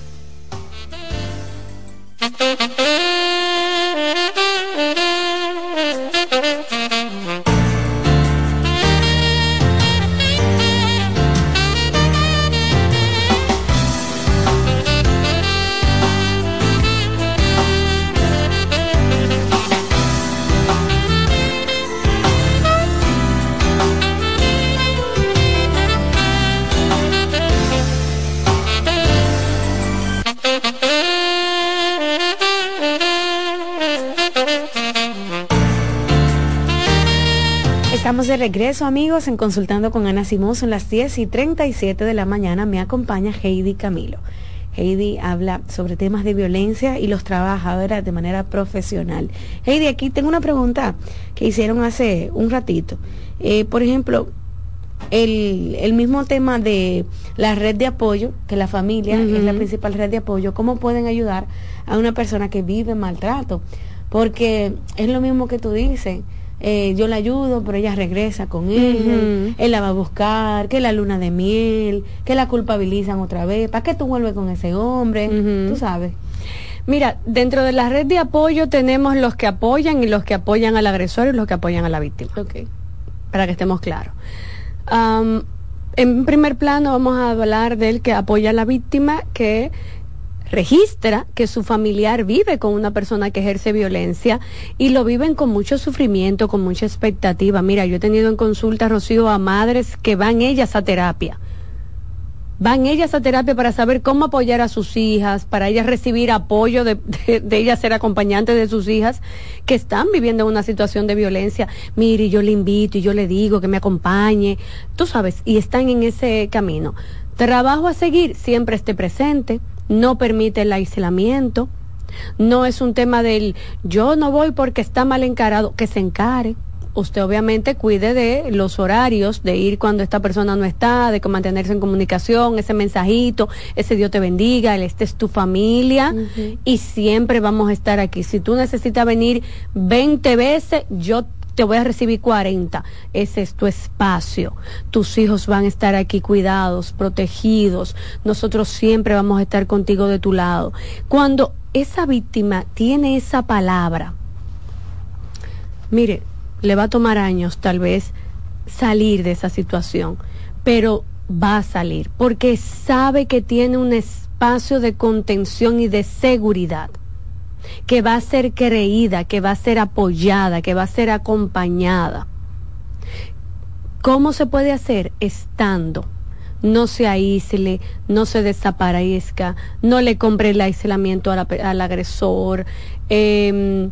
Regreso amigos en Consultando con Ana Simón, son las 10 y 37 de la mañana, me acompaña Heidi Camilo. Heidi habla sobre temas de violencia y los trabaja de manera profesional. Heidi, aquí tengo una pregunta que hicieron hace un ratito. Eh, por ejemplo, el, el, mismo tema de la red de apoyo, que la familia es la principal red de apoyo, ¿cómo pueden ayudar a una persona que vive maltrato? Porque es lo mismo que tú dices eh, yo la ayudo, pero ella regresa con él, él la va a buscar, que la luna de miel, que la culpabilizan otra vez, ¿para qué tú vuelves con ese hombre? Tú sabes. Mira, dentro de la red de apoyo tenemos los que apoyan y los que apoyan al agresor y los que apoyan a la víctima. Ok. Para que estemos claros. en primer plano vamos a hablar del que apoya a la víctima, que registra que su familiar vive con una persona que ejerce violencia y lo viven con mucho sufrimiento, con mucha expectativa. Mira, yo he tenido en consulta, Rocío, a madres que van ellas a terapia. Van ellas a terapia para saber cómo apoyar a sus hijas, para ellas recibir apoyo de, de, ellas ser acompañantes de sus hijas que están viviendo una situación de violencia. Mire, yo le invito y yo le digo que me acompañe, tú sabes, y están en ese camino. Trabajo a seguir, siempre esté presente, no permite el aislamiento, no es un tema del yo no voy porque está mal encarado, que se encare. Usted obviamente cuide de los horarios, de ir cuando esta persona no está, de mantenerse en comunicación, ese mensajito, ese Dios te bendiga, el este es tu familia y siempre vamos a estar aquí. Si tú necesitas venir 20 veces, yo te voy a recibir 40. Ese es tu espacio. Tus hijos van a estar aquí cuidados, protegidos. Nosotros siempre vamos a estar contigo de tu lado. Cuando esa víctima tiene esa palabra, mire, le va a tomar años tal vez salir de esa situación, pero va a salir porque sabe que tiene un espacio de contención y de seguridad que va a ser creída, que va a ser apoyada, que va a ser acompañada. ¿Cómo se puede hacer? Estando. No se aísle, no se desaparezca, no le compre el aislamiento al, agresor. Eh,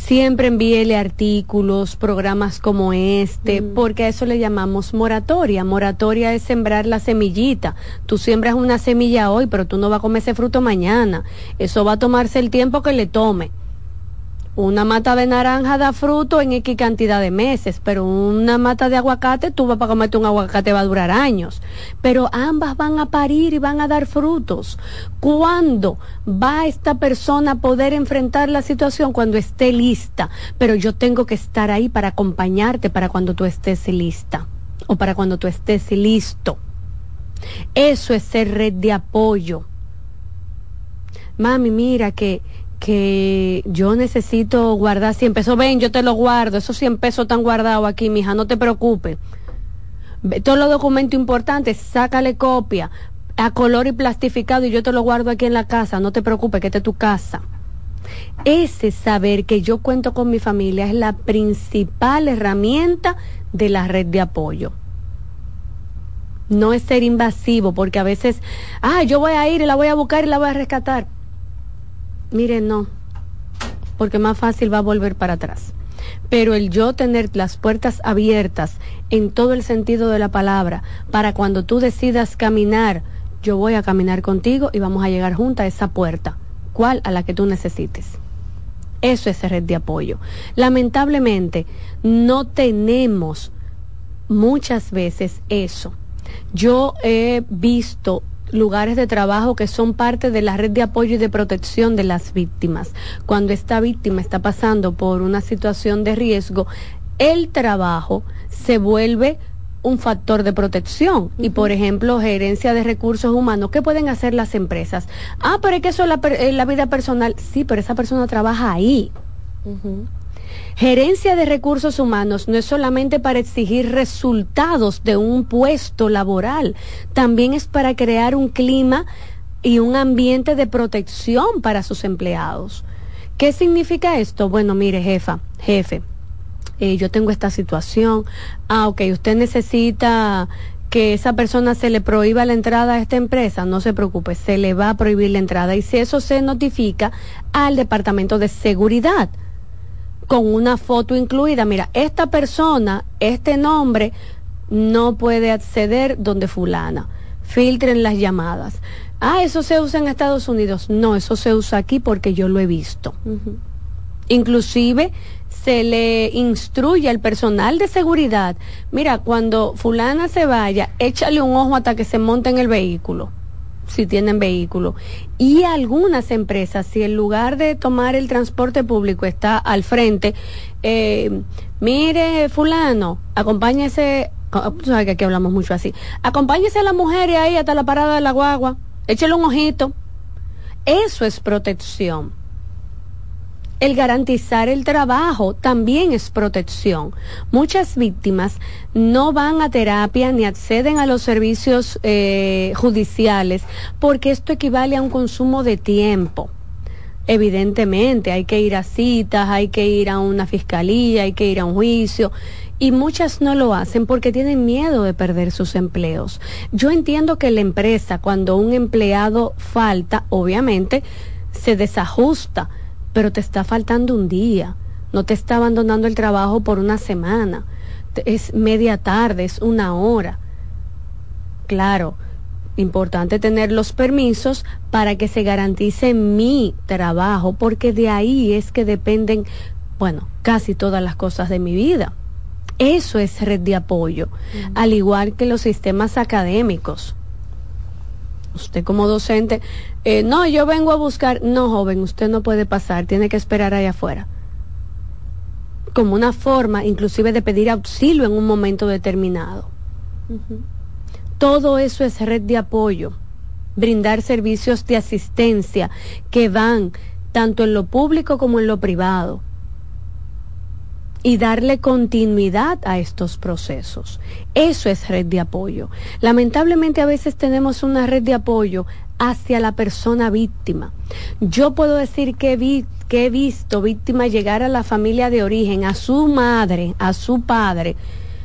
siempre envíele artículos, programas como este, mm. porque a eso le llamamos moratoria. Moratoria es sembrar la semillita. Tú siembras una semilla hoy, pero tú no vas a comer ese fruto mañana. Eso va a tomarse el tiempo que le tome. Una mata de naranja da fruto en X cantidad de meses, pero una mata de aguacate, tú vas para comerte un aguacate, va a durar años. Pero ambas van a parir y van a dar frutos. ¿Cuándo va esta persona a poder enfrentar la situación? Cuando esté lista. Pero yo tengo que estar ahí para acompañarte para cuando tú estés lista o para cuando tú estés listo. Eso es ser red de apoyo. Mami, mira que que yo necesito guardar 100 pesos. Ven, yo te lo guardo. Esos 100 pesos están guardados aquí, mija, no te preocupes. Todos los documentos importantes, sácale copia a color y plastificado y yo te lo guardo aquí en la casa. No te preocupes, que este es tu casa. Ese saber que yo cuento con mi familia es la principal herramienta de la red de apoyo. No es ser invasivo, porque a veces, ah, yo voy a ir y la voy a buscar y la voy a rescatar Mire, no, porque más fácil va a volver para atrás. Pero el yo tener las puertas abiertas en todo el sentido de la palabra, para cuando tú decidas caminar, yo voy a caminar contigo y vamos a llegar juntas a esa puerta, cual a la que tú necesites. Eso es red de apoyo. Lamentablemente, no tenemos muchas veces eso. Yo he visto lugares de trabajo que son parte de la red de apoyo y de protección de las víctimas. Cuando esta víctima está pasando por una situación de riesgo, el trabajo se vuelve un factor de protección. Y por ejemplo, gerencia de recursos humanos, ¿qué pueden hacer las empresas? Ah, pero es que eso es la, la vida personal. Sí, pero esa persona trabaja ahí. Gerencia de recursos humanos no es solamente para exigir resultados de un puesto laboral, también es para crear un clima y un ambiente de protección para sus empleados. ¿Qué significa esto? Bueno, mire, jefa, jefe, eh, yo tengo esta situación. Ah, ok, usted necesita que esa persona se le prohíba la entrada a esta empresa, no se preocupe, se le va a prohibir la entrada. Y si eso se notifica al Departamento de Seguridad, con una foto incluida. Mira, esta persona, este nombre, no puede acceder donde fulana. Filtren las llamadas. Ah, eso se usa en Estados Unidos. No, eso se usa aquí porque yo lo he visto. Inclusive se le instruye al personal de seguridad, mira, cuando fulana se vaya, échale un ojo hasta que se monte en el vehículo si tienen vehículo. Y algunas empresas, si en lugar de tomar el transporte público está al frente, eh, mire, fulano, acompáñese, que aquí hablamos mucho así, acompáñese a la mujer y ahí hasta la parada de la guagua, échale un ojito. Eso es protección. El garantizar el trabajo también es protección. Muchas víctimas no van a terapia ni acceden a los servicios eh, judiciales porque esto equivale a un consumo de tiempo. Evidentemente, hay que ir a citas, hay que ir a una fiscalía, hay que ir a un juicio y muchas no lo hacen porque tienen miedo de perder sus empleos. Yo entiendo que la empresa, cuando un empleado falta, obviamente se desajusta pero te está faltando un día, no te está abandonando el trabajo por una semana, es media tarde, es una hora. Claro, importante tener los permisos para que se garantice mi trabajo, porque de ahí es que dependen, bueno, casi todas las cosas de mi vida. Eso es red de apoyo, al igual que los sistemas académicos usted como docente, eh, no, yo vengo a buscar, no, joven, usted no puede pasar, tiene que esperar ahí afuera. como una forma inclusive de pedir auxilio en un momento determinado. Todo eso es red de apoyo, brindar servicios de asistencia que van tanto en lo público como en lo privado y darle continuidad a estos procesos. Eso es red de apoyo. Lamentablemente a veces tenemos una red de apoyo hacia la persona víctima. Yo puedo decir que, vi, que he visto víctimas llegar a la familia de origen, a su madre, a su padre.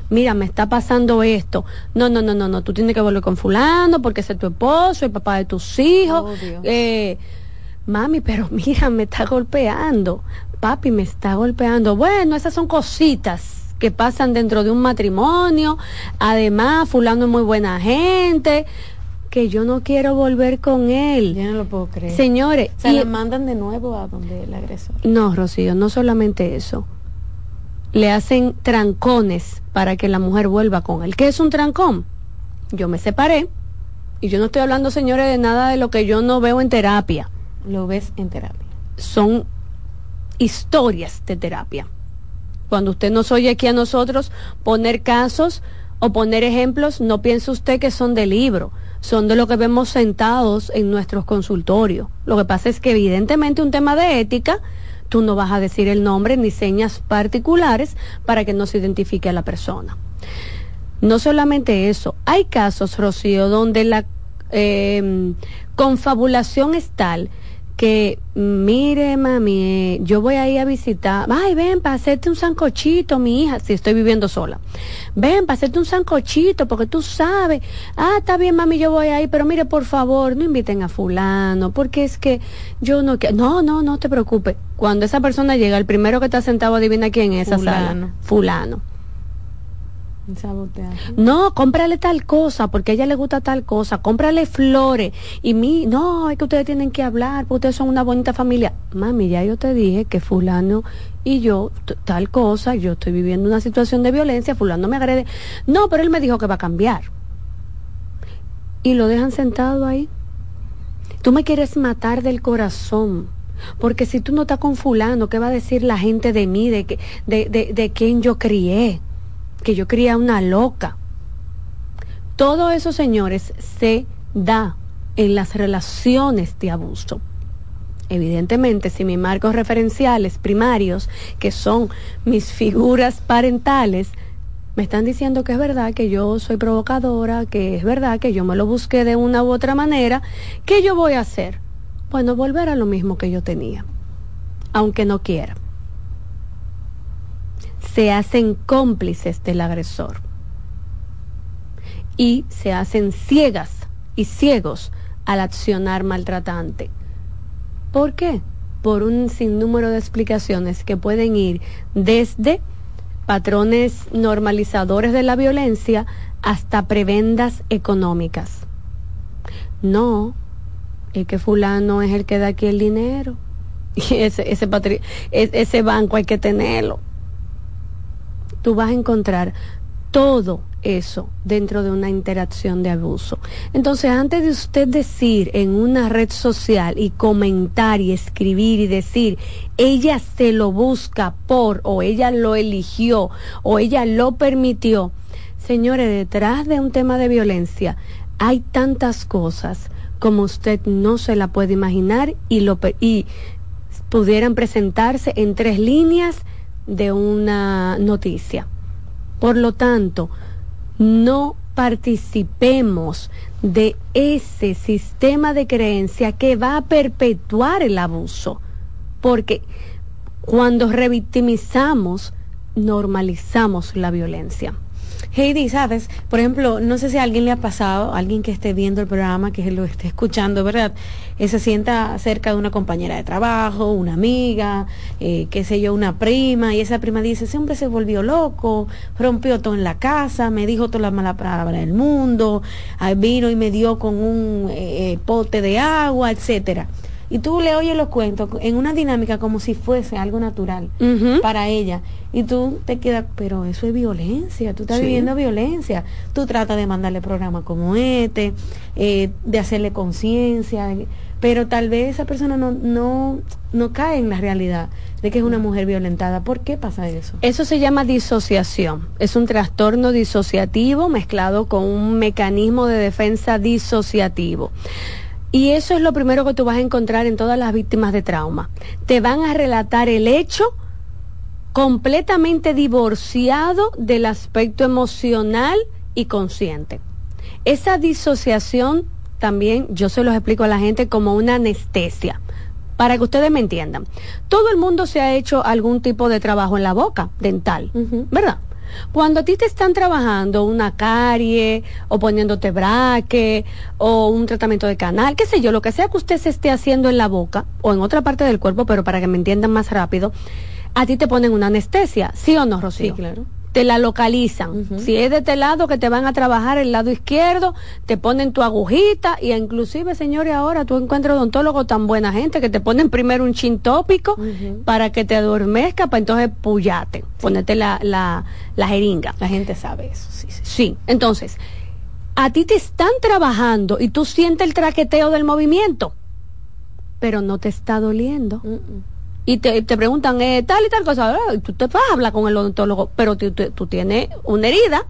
Mira, me está pasando esto. No, no, no, no, no. Tú tienes que volver con fulano porque es tu esposo, el papá de tus hijos. Eh, mami, pero mira, me está golpeando papi me está golpeando. Bueno, esas son cositas que pasan dentro de un matrimonio. Además, fulano es muy buena gente que yo no quiero volver con él. Yo no lo puedo creer. Señores, se y, mandan de nuevo a donde el agresor. No, Rocío, no solamente eso. Le hacen trancones para que la mujer vuelva con él. ¿Qué es un trancón? Yo me separé y yo no estoy hablando, señores, de nada de lo que yo no veo en terapia. Lo ves en terapia. Son historias de terapia. Cuando usted nos oye aquí a nosotros poner casos o poner ejemplos, no piense usted que son de libro, son de lo que vemos sentados en nuestros consultorios. Lo que pasa es que evidentemente un tema de ética, tú no vas a decir el nombre ni señas particulares para que no se identifique a la persona. No solamente eso, hay casos, Rocío, donde la eh, confabulación es tal que mire mami, eh, yo voy a ir a visitar, ay ven para hacerte un sancochito, mi hija, si estoy viviendo sola, ven para hacerte un sancochito, porque tú sabes, ah, está bien mami, yo voy a ir, pero mire por favor, no inviten a fulano, porque es que yo no quiero, no, no, no te preocupes, cuando esa persona llega, el primero que está sentado adivina quién es esa sala, fulano no, cómprale tal cosa, porque a ella le gusta tal cosa, cómprale flores. Y mi, no, es que ustedes tienen que hablar, porque ustedes son una bonita familia. Mami, ya yo te dije que fulano y yo, tal cosa, yo estoy viviendo una situación de violencia, fulano me agrede. No, pero él me dijo que va a cambiar. Y lo dejan sentado ahí. Tú me quieres matar del corazón. Porque si tú no estás con fulano, ¿qué va a decir la gente de mí, de, que, de, de, de quién yo crié? Que yo quería una loca. Todo eso, señores, se da en las relaciones de abuso. Evidentemente, si mis marcos referenciales primarios, que son mis figuras parentales, me están diciendo que es verdad que yo soy provocadora, que es verdad que yo me lo busqué de una u otra manera, ¿qué yo voy a hacer? Bueno, volver a lo mismo que yo tenía, aunque no quiera se hacen cómplices del agresor y se hacen ciegas y ciegos al accionar maltratante. ¿Por qué? Por un sinnúmero de explicaciones que pueden ir desde patrones normalizadores de la violencia hasta prebendas económicas. No, es que fulano es el que da aquí el dinero. Y ese, ese, ese banco hay que tenerlo tú vas a encontrar todo eso dentro de una interacción de abuso. Entonces, antes de usted decir en una red social y comentar y escribir y decir, ella se lo busca por o ella lo eligió o ella lo permitió, señores, detrás de un tema de violencia hay tantas cosas como usted no se la puede imaginar y, lo, y pudieran presentarse en tres líneas de una noticia. Por lo tanto, no participemos de ese sistema de creencia que va a perpetuar el abuso, porque cuando revictimizamos, normalizamos la violencia. Heidi, sabes, por ejemplo, no sé si a alguien le ha pasado, alguien que esté viendo el programa, que lo esté escuchando, ¿verdad? Eh, se sienta cerca de una compañera de trabajo, una amiga, eh, qué sé yo, una prima, y esa prima dice, ese hombre se volvió loco, rompió todo en la casa, me dijo toda la mala palabra del mundo, ah, vino y me dio con un eh, pote de agua, etcétera y tú le oyes los cuentos en una dinámica como si fuese algo natural para ella y tú te quedas, pero eso es violencia, tú estás viviendo violencia, tú tratas de mandarle programas como este, eh, de hacerle conciencia, pero tal vez esa persona no, no, no cae en la realidad de que es una mujer violentada. ¿Por qué pasa eso? Eso se llama disociación. Es un trastorno disociativo mezclado con un mecanismo de defensa disociativo. Y eso es lo primero que tú vas a encontrar en todas las víctimas de trauma. Te van a relatar el hecho completamente divorciado del aspecto emocional y consciente. Esa disociación también yo se los explico a la gente como una anestesia para que ustedes me entiendan. Todo el mundo se ha hecho algún tipo de trabajo en la boca dental, ¿verdad? Cuando a ti te están trabajando una carie o poniéndote braque o un tratamiento de canal, qué sé yo, lo que sea que usted se esté haciendo en la boca o en otra parte del cuerpo, pero para que me entiendan más rápido, a ti te ponen una anestesia, ¿sí o no, Rocío? Sí, claro te la localizan. Si es de este lado que te van a trabajar el lado izquierdo, te ponen tu agujita y inclusive, señores, ahora tú encuentras odontólogos tan buena gente que te ponen primero un chin tópico para que te adormezca, para entonces puyate, ponerte la, la, la jeringa. La gente sabe eso, sí, sí. Sí, entonces, a ti te están trabajando y tú sientes el traqueteo del movimiento, pero no te está doliendo y te, te preguntan eh, tal y tal cosa, y tú te vas a hablar con el odontólogo, pero tú, tú, tienes una herida.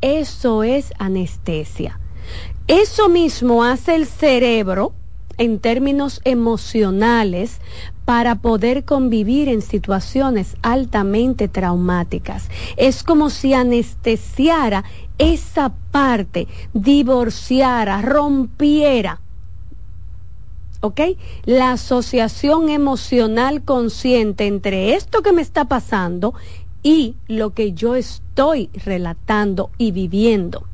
Eso es anestesia. Eso mismo hace el cerebro en términos emocionales para poder convivir en situaciones altamente traumáticas. Es como si anestesiara esa parte, divorciara, rompiera ¿ok? La asociación emocional consciente entre esto que me está pasando y lo que yo estoy relatando y viviendo.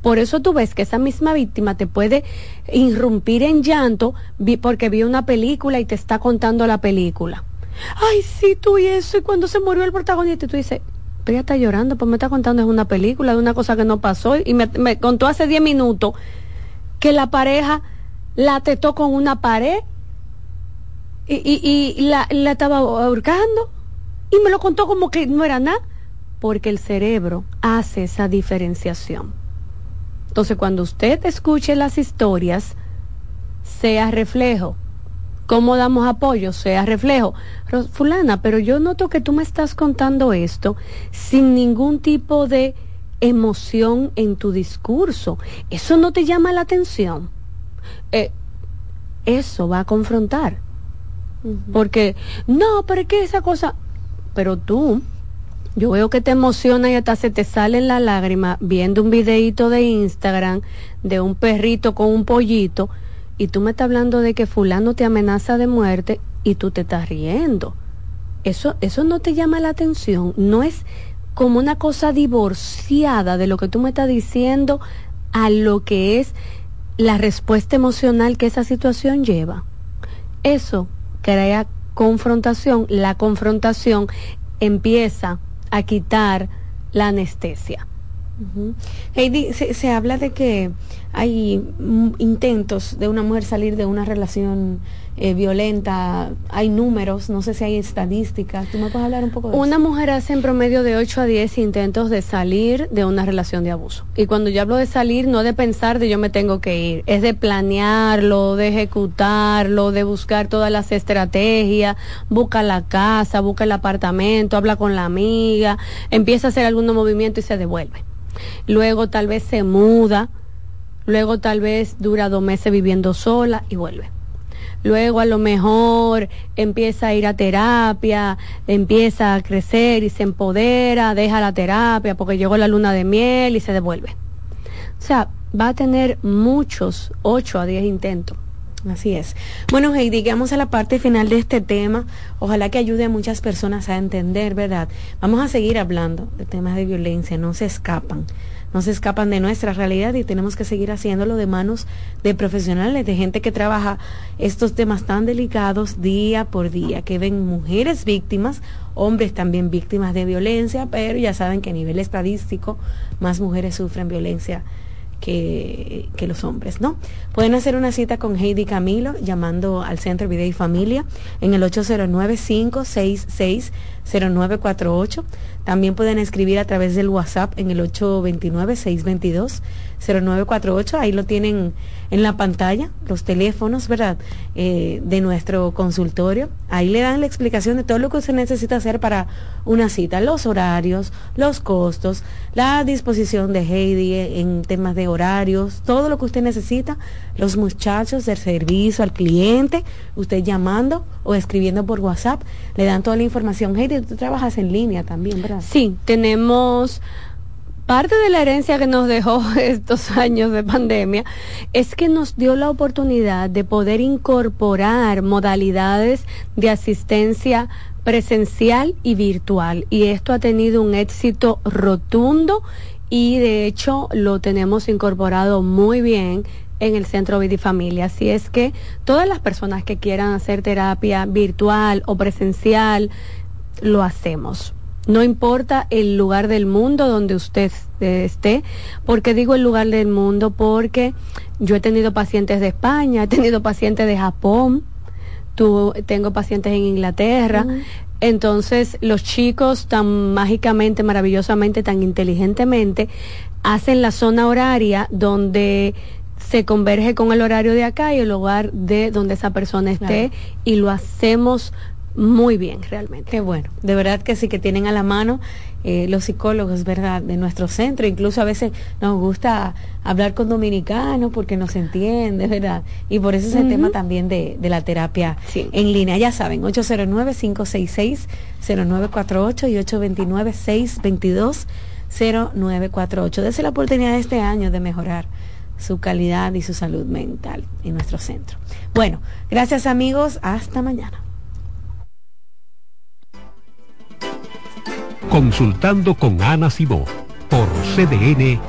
Por eso tú ves que esa misma víctima te puede irrumpir en llanto porque vio una película y te está contando la película. Ay, sí, tú y eso, y cuando se murió el protagonista, tú dices, pero ella está llorando, pues me está contando es una película, de una cosa que no pasó, y me, me contó hace 10 minutos que la pareja la tetó con una pared y, la, la estaba ahorcando y me lo contó como que no era nada, porque el cerebro hace esa diferenciación. Entonces, cuando usted escuche las historias, sea reflejo. ¿Cómo damos apoyo? Sea reflejo. Fulana, pero yo noto que tú me estás contando esto sin ningún tipo de emoción en tu discurso. ¿Eso no te llama la atención? Eh, eso va a confrontar. Porque, no, pero es que esa cosa, pero tú, yo veo que te emociona y hasta se te salen la lágrima viendo un videíto de Instagram de un perrito con un pollito y tú me estás hablando de que fulano te amenaza de muerte y tú te estás riendo. Eso, eso no te llama la atención, no es como una cosa divorciada de lo que tú me estás diciendo a lo que es la respuesta emocional que esa situación lleva. Eso crea confrontación. La confrontación empieza a quitar la anestesia. Heidi, se, habla de que hay intentos de una mujer salir de una relación eh, violenta, hay números, no sé si hay estadísticas. ¿Tú me puedes hablar un poco de Una mujer hace en promedio de 8 a 10 intentos de salir de una relación de abuso. Y cuando yo hablo de salir, no de pensar de yo me tengo que ir, es de planearlo, de ejecutarlo, de buscar todas las estrategias, busca la casa, busca el apartamento, habla con la amiga, empieza a hacer algún movimiento y se devuelve. Luego tal vez se muda, luego tal vez dura dos meses viviendo sola y vuelve. Luego a lo mejor empieza a ir a terapia, empieza a crecer y se empodera, deja la terapia porque llegó la luna de miel y se devuelve. O sea, va a tener muchos, ocho a diez intentos. Así es. Bueno, Heidi, llegamos a la parte final de este tema. Ojalá que ayude a muchas personas a entender, ¿verdad? Vamos a seguir hablando de temas de violencia, no se escapan, no se escapan de nuestra realidad y tenemos que seguir haciéndolo de manos de profesionales, de gente que trabaja estos temas tan delicados día por día, que ven mujeres víctimas, hombres también víctimas de violencia, pero ya saben que a nivel estadístico más mujeres sufren violencia que, los hombres, ¿no? Pueden hacer una cita con Heidi Camilo llamando al Centro Vida y Familia en el 809-566-0948. También pueden escribir a través del WhatsApp en el 829-622-0948. Ahí lo tienen en la pantalla, los teléfonos, ¿verdad? Eh, de nuestro consultorio. Ahí le dan la explicación de todo lo que usted necesita hacer para una cita, los horarios, los costos, la disposición de Heidi en temas de horarios, todo lo que usted necesita, los muchachos del servicio al cliente, usted llamando o escribiendo por WhatsApp, le dan toda la información. Heidi, tú trabajas en línea también, ¿verdad? Sí, tenemos parte de la herencia que nos dejó estos años de pandemia es que nos dio la oportunidad de poder incorporar modalidades de asistencia presencial y virtual. Y esto ha tenido un éxito rotundo y de hecho lo tenemos incorporado muy bien en el centro Vidifamilia. Así es que todas las personas que quieran hacer terapia virtual o presencial, lo hacemos. No importa el lugar del mundo donde usted esté, porque digo el lugar del mundo porque yo he tenido pacientes de España, he tenido pacientes de Japón, tengo pacientes en Inglaterra. Entonces, los chicos tan mágicamente, maravillosamente, tan inteligentemente, hacen la zona horaria donde se converge con el horario de acá y el lugar de donde esa persona esté y lo hacemos muy bien realmente. Qué bueno, de verdad que sí que tienen a la mano eh, los psicólogos, ¿verdad? De nuestro centro, incluso a veces nos gusta hablar con dominicanos porque nos entiende, ¿verdad? Y por eso es el tema también de, de la terapia en línea. Ya saben, 809-566-0948 y 829-622-0948. Dese la oportunidad este año de mejorar su calidad y su salud mental en nuestro centro. Bueno, gracias amigos, hasta mañana. Consultando con Ana Simó por CDN.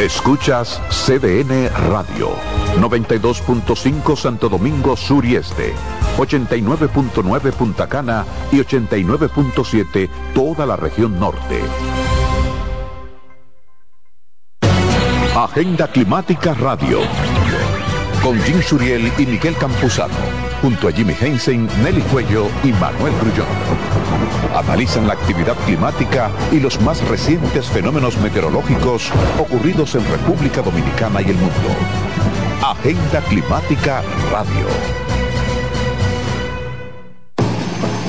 Escuchas CDN Radio, 92.5 Santo Domingo Sur y Este, 89.9 Punta Cana y 89.7 toda la región norte. Agenda Climática Radio, con Jim Suriel y Miguel Campuzano junto a Jimmy Hensen, Nelly Cuello y Manuel Grullón. Analizan la actividad climática y los más recientes fenómenos meteorológicos ocurridos en República Dominicana y el mundo. Agenda Climática Radio.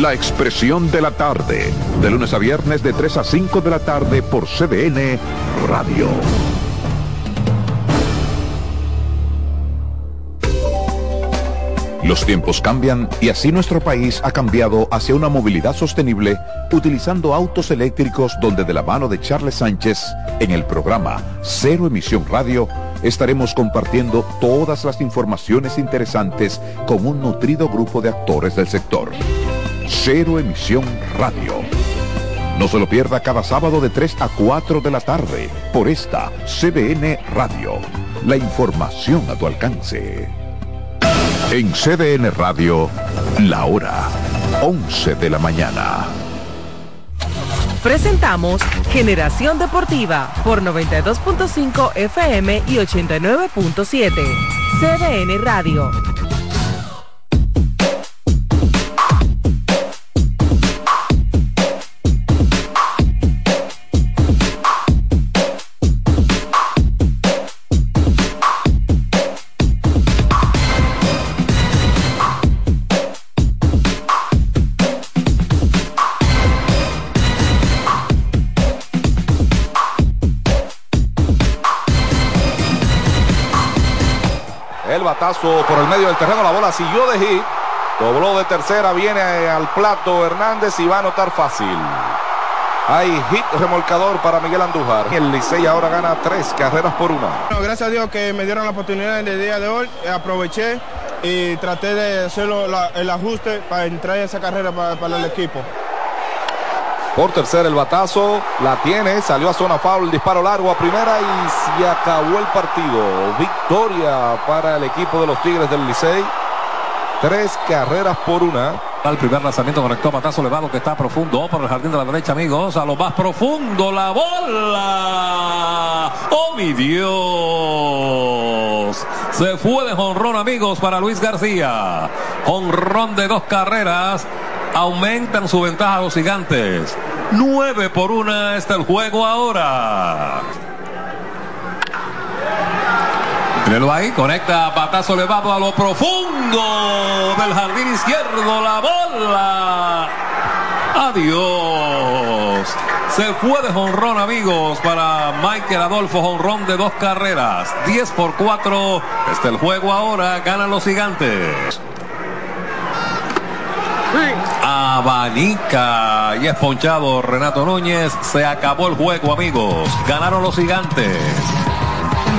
La expresión de la tarde, de lunes a viernes de 3 a 5 de la tarde por CDN Radio. Los tiempos cambian y así nuestro país ha cambiado hacia una movilidad sostenible utilizando autos eléctricos donde de la mano de Charles Sánchez en el programa Cero Emisión Radio estaremos compartiendo todas las informaciones interesantes con un nutrido grupo de actores del sector. Cero Emisión Radio. No se lo pierda cada sábado de 3 a 4 de la tarde por esta CDN Radio. La información a tu alcance. En CDN Radio, la hora 11 de la mañana. Presentamos Generación Deportiva por 92.5 FM y 89.7. CDN Radio. Batazo por el medio del terreno, la bola siguió de hit. Dobló de tercera, viene al plato Hernández y va a anotar fácil. Hay hit remolcador para Miguel Andújar. El Licey ahora gana tres carreras por una. Bueno, gracias a Dios que me dieron la oportunidad en el día de hoy. Eh, Aproveché y traté de hacer el ajuste para entrar en esa carrera para el equipo. Por tercera el batazo, la tiene, salió a zona foul, el disparo largo a primera y se acabó el partido. Victoria para el equipo de los Tigres del Licey. Tres carreras por una. Al primer lanzamiento conectó batazo elevado que está profundo por el jardín de la derecha, amigos. A lo más profundo, la bola. ¡Oh, mi Dios! Se fue de jonrón, amigos, para Luis García. Jonrón de dos carreras. Aumentan su ventaja los gigantes. 9 por 1 está el juego ahora. Míralo ahí, conecta batazo elevado a lo profundo del jardín izquierdo, la bola. Adiós. Se fue de jonrón, amigos, para Michael Adolfo, jonrón de dos carreras. 10 por 4. Está el juego ahora, ganan los gigantes. Abanica y es ponchado Renato Núñez. Se acabó el juego, amigos. Ganaron los gigantes.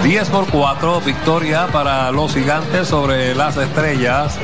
10 por 4, victoria para los gigantes sobre las estrellas.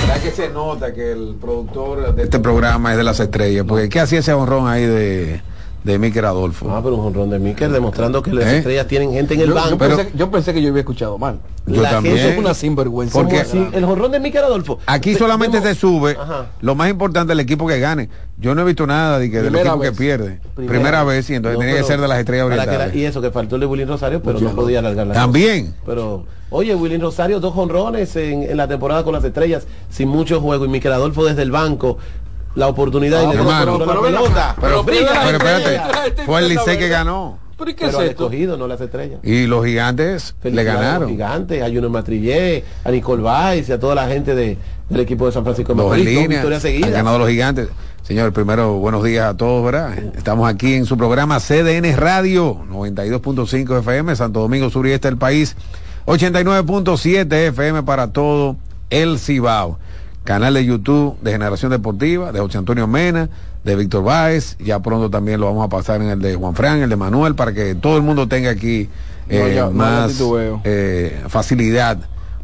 ¿Verdad que se nota que el productor de este programa es de las estrellas? Porque ¿qué hacía ese honrón ahí de, de Miquel Adolfo? Ah, pero un honrón de Miquel demostrando que las estrellas tienen gente en el Yo- banco. yo pensé- yo pensé que yo había escuchado mal. Yo la también. gente es una sinvergüenza. Porque- Porque el honrón de Miquel Adolfo. Aquí solamente se sube Ajá. lo más importante del equipo que gane. Yo no he visto nada de que del equipo que pierde. Primera Primera, vez. y entonces No, tenía que ser de las estrellas para que era- orientales. y eso que faltó el de Willy Rosario, pero no podía alargar la También. cosa. Pero, oye, Willy Rosario, dos honrones en, en la temporada con las estrellas, sin mucho juego. Y Miquel Adolfo desde el banco, la oportunidad y le pero, pero la pelota. pero pero la espérate, fue el Licey que ganó. ¿Pero y qué qué es esto? escogido, no las estrellas. Y los gigantes le ganaron. Gigantes, a Junior Matrillé, a Nicole Weiss y a toda la gente de, del equipo de San Francisco de Macorís, han ganado los gigantes. Señor, primero, buenos días a todos, ¿verdad? Estamos aquí en su programa CDN Radio, 92.5 FM, Santo Domingo Sur y Este del país, 89.7 FM para todo el Cibao. Canal de YouTube de Generación Deportiva, de José Antonio Mena, de Víctor Báez, ya pronto también lo vamos a pasar en el de Juan Fran, el de Manuel, para que todo el mundo tenga aquí No, eh, ya- más eh, facilidad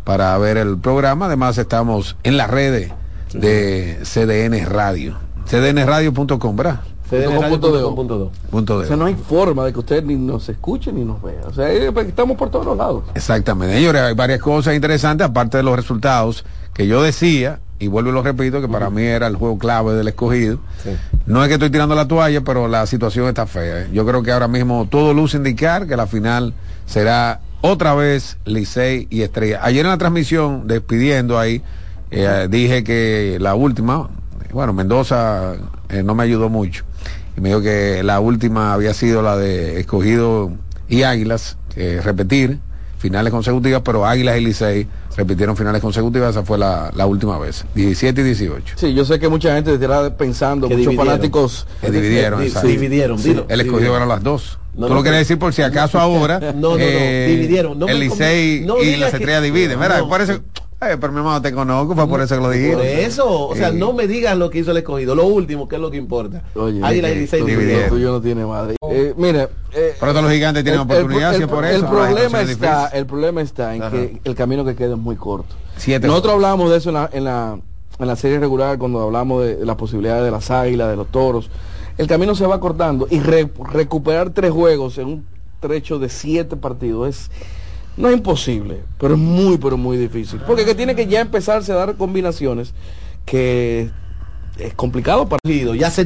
para ver el programa. Además estamos en las redes de CDN Radio. cdnradio.com, ¿verdad? cdnradio.com.do. Punto de. O sea, no hay forma de que usted ni nos escuche ni nos vea. O sea, eh, pues, estamos por todos los lados. Exactamente. Señores, hay varias cosas interesantes, aparte de los resultados que yo decía, y vuelvo y lo repito, que para mí era el juego clave del escogido. No es que estoy tirando la toalla, pero la situación está fea. ¿eh? Yo creo que ahora mismo todo luce indicar que la final será otra vez Licey y Estrella. Ayer en la transmisión, despidiendo ahí, eh, dije que la última, bueno, Mendoza eh, no me ayudó mucho. Y me dijo que la última había sido la de escogido y Águilas, repetir finales consecutivas, pero Águilas y Licey repitieron finales consecutivas, esa fue la, la última vez, 17 y 18. Sí, yo sé que mucha gente estará pensando, Que muchos dividieron. fanáticos Que dividieron, Di- exacto. dividieron, Sí, dilo. El escogido Dividieron. ganó las dos. No, Tú no, lo quieres decir por si acaso ahora. No, no, no, dividieron. No me el Licey y que- estrellas dividen, ¿verdad? no. Eh, pero mi hermano te conozco, fue por eso que lo dijiste. Por eso, o sea, Eh, no me digas lo que hizo el escogido, lo último, que es lo que importa. Oye, Águila y Licey dividieron. tuyo no tiene madre. Eh, mire, eh, Pero todos los gigantes tienen el- el- oportunidad, si el- es por el eso. problema la situación es está, difícil. el problema está en Ajá. que el camino que queda es muy corto. Siete Nosotros hablamos de eso en la, en la, en la serie regular cuando hablamos de, de las posibilidades de las águilas, de los toros. El camino se va cortando y re- recuperar tres juegos en un trecho de siete partidos es no es imposible, pero es muy, pero muy difícil. Porque que tiene que ya empezarse a dar combinaciones que es complicado para Ya se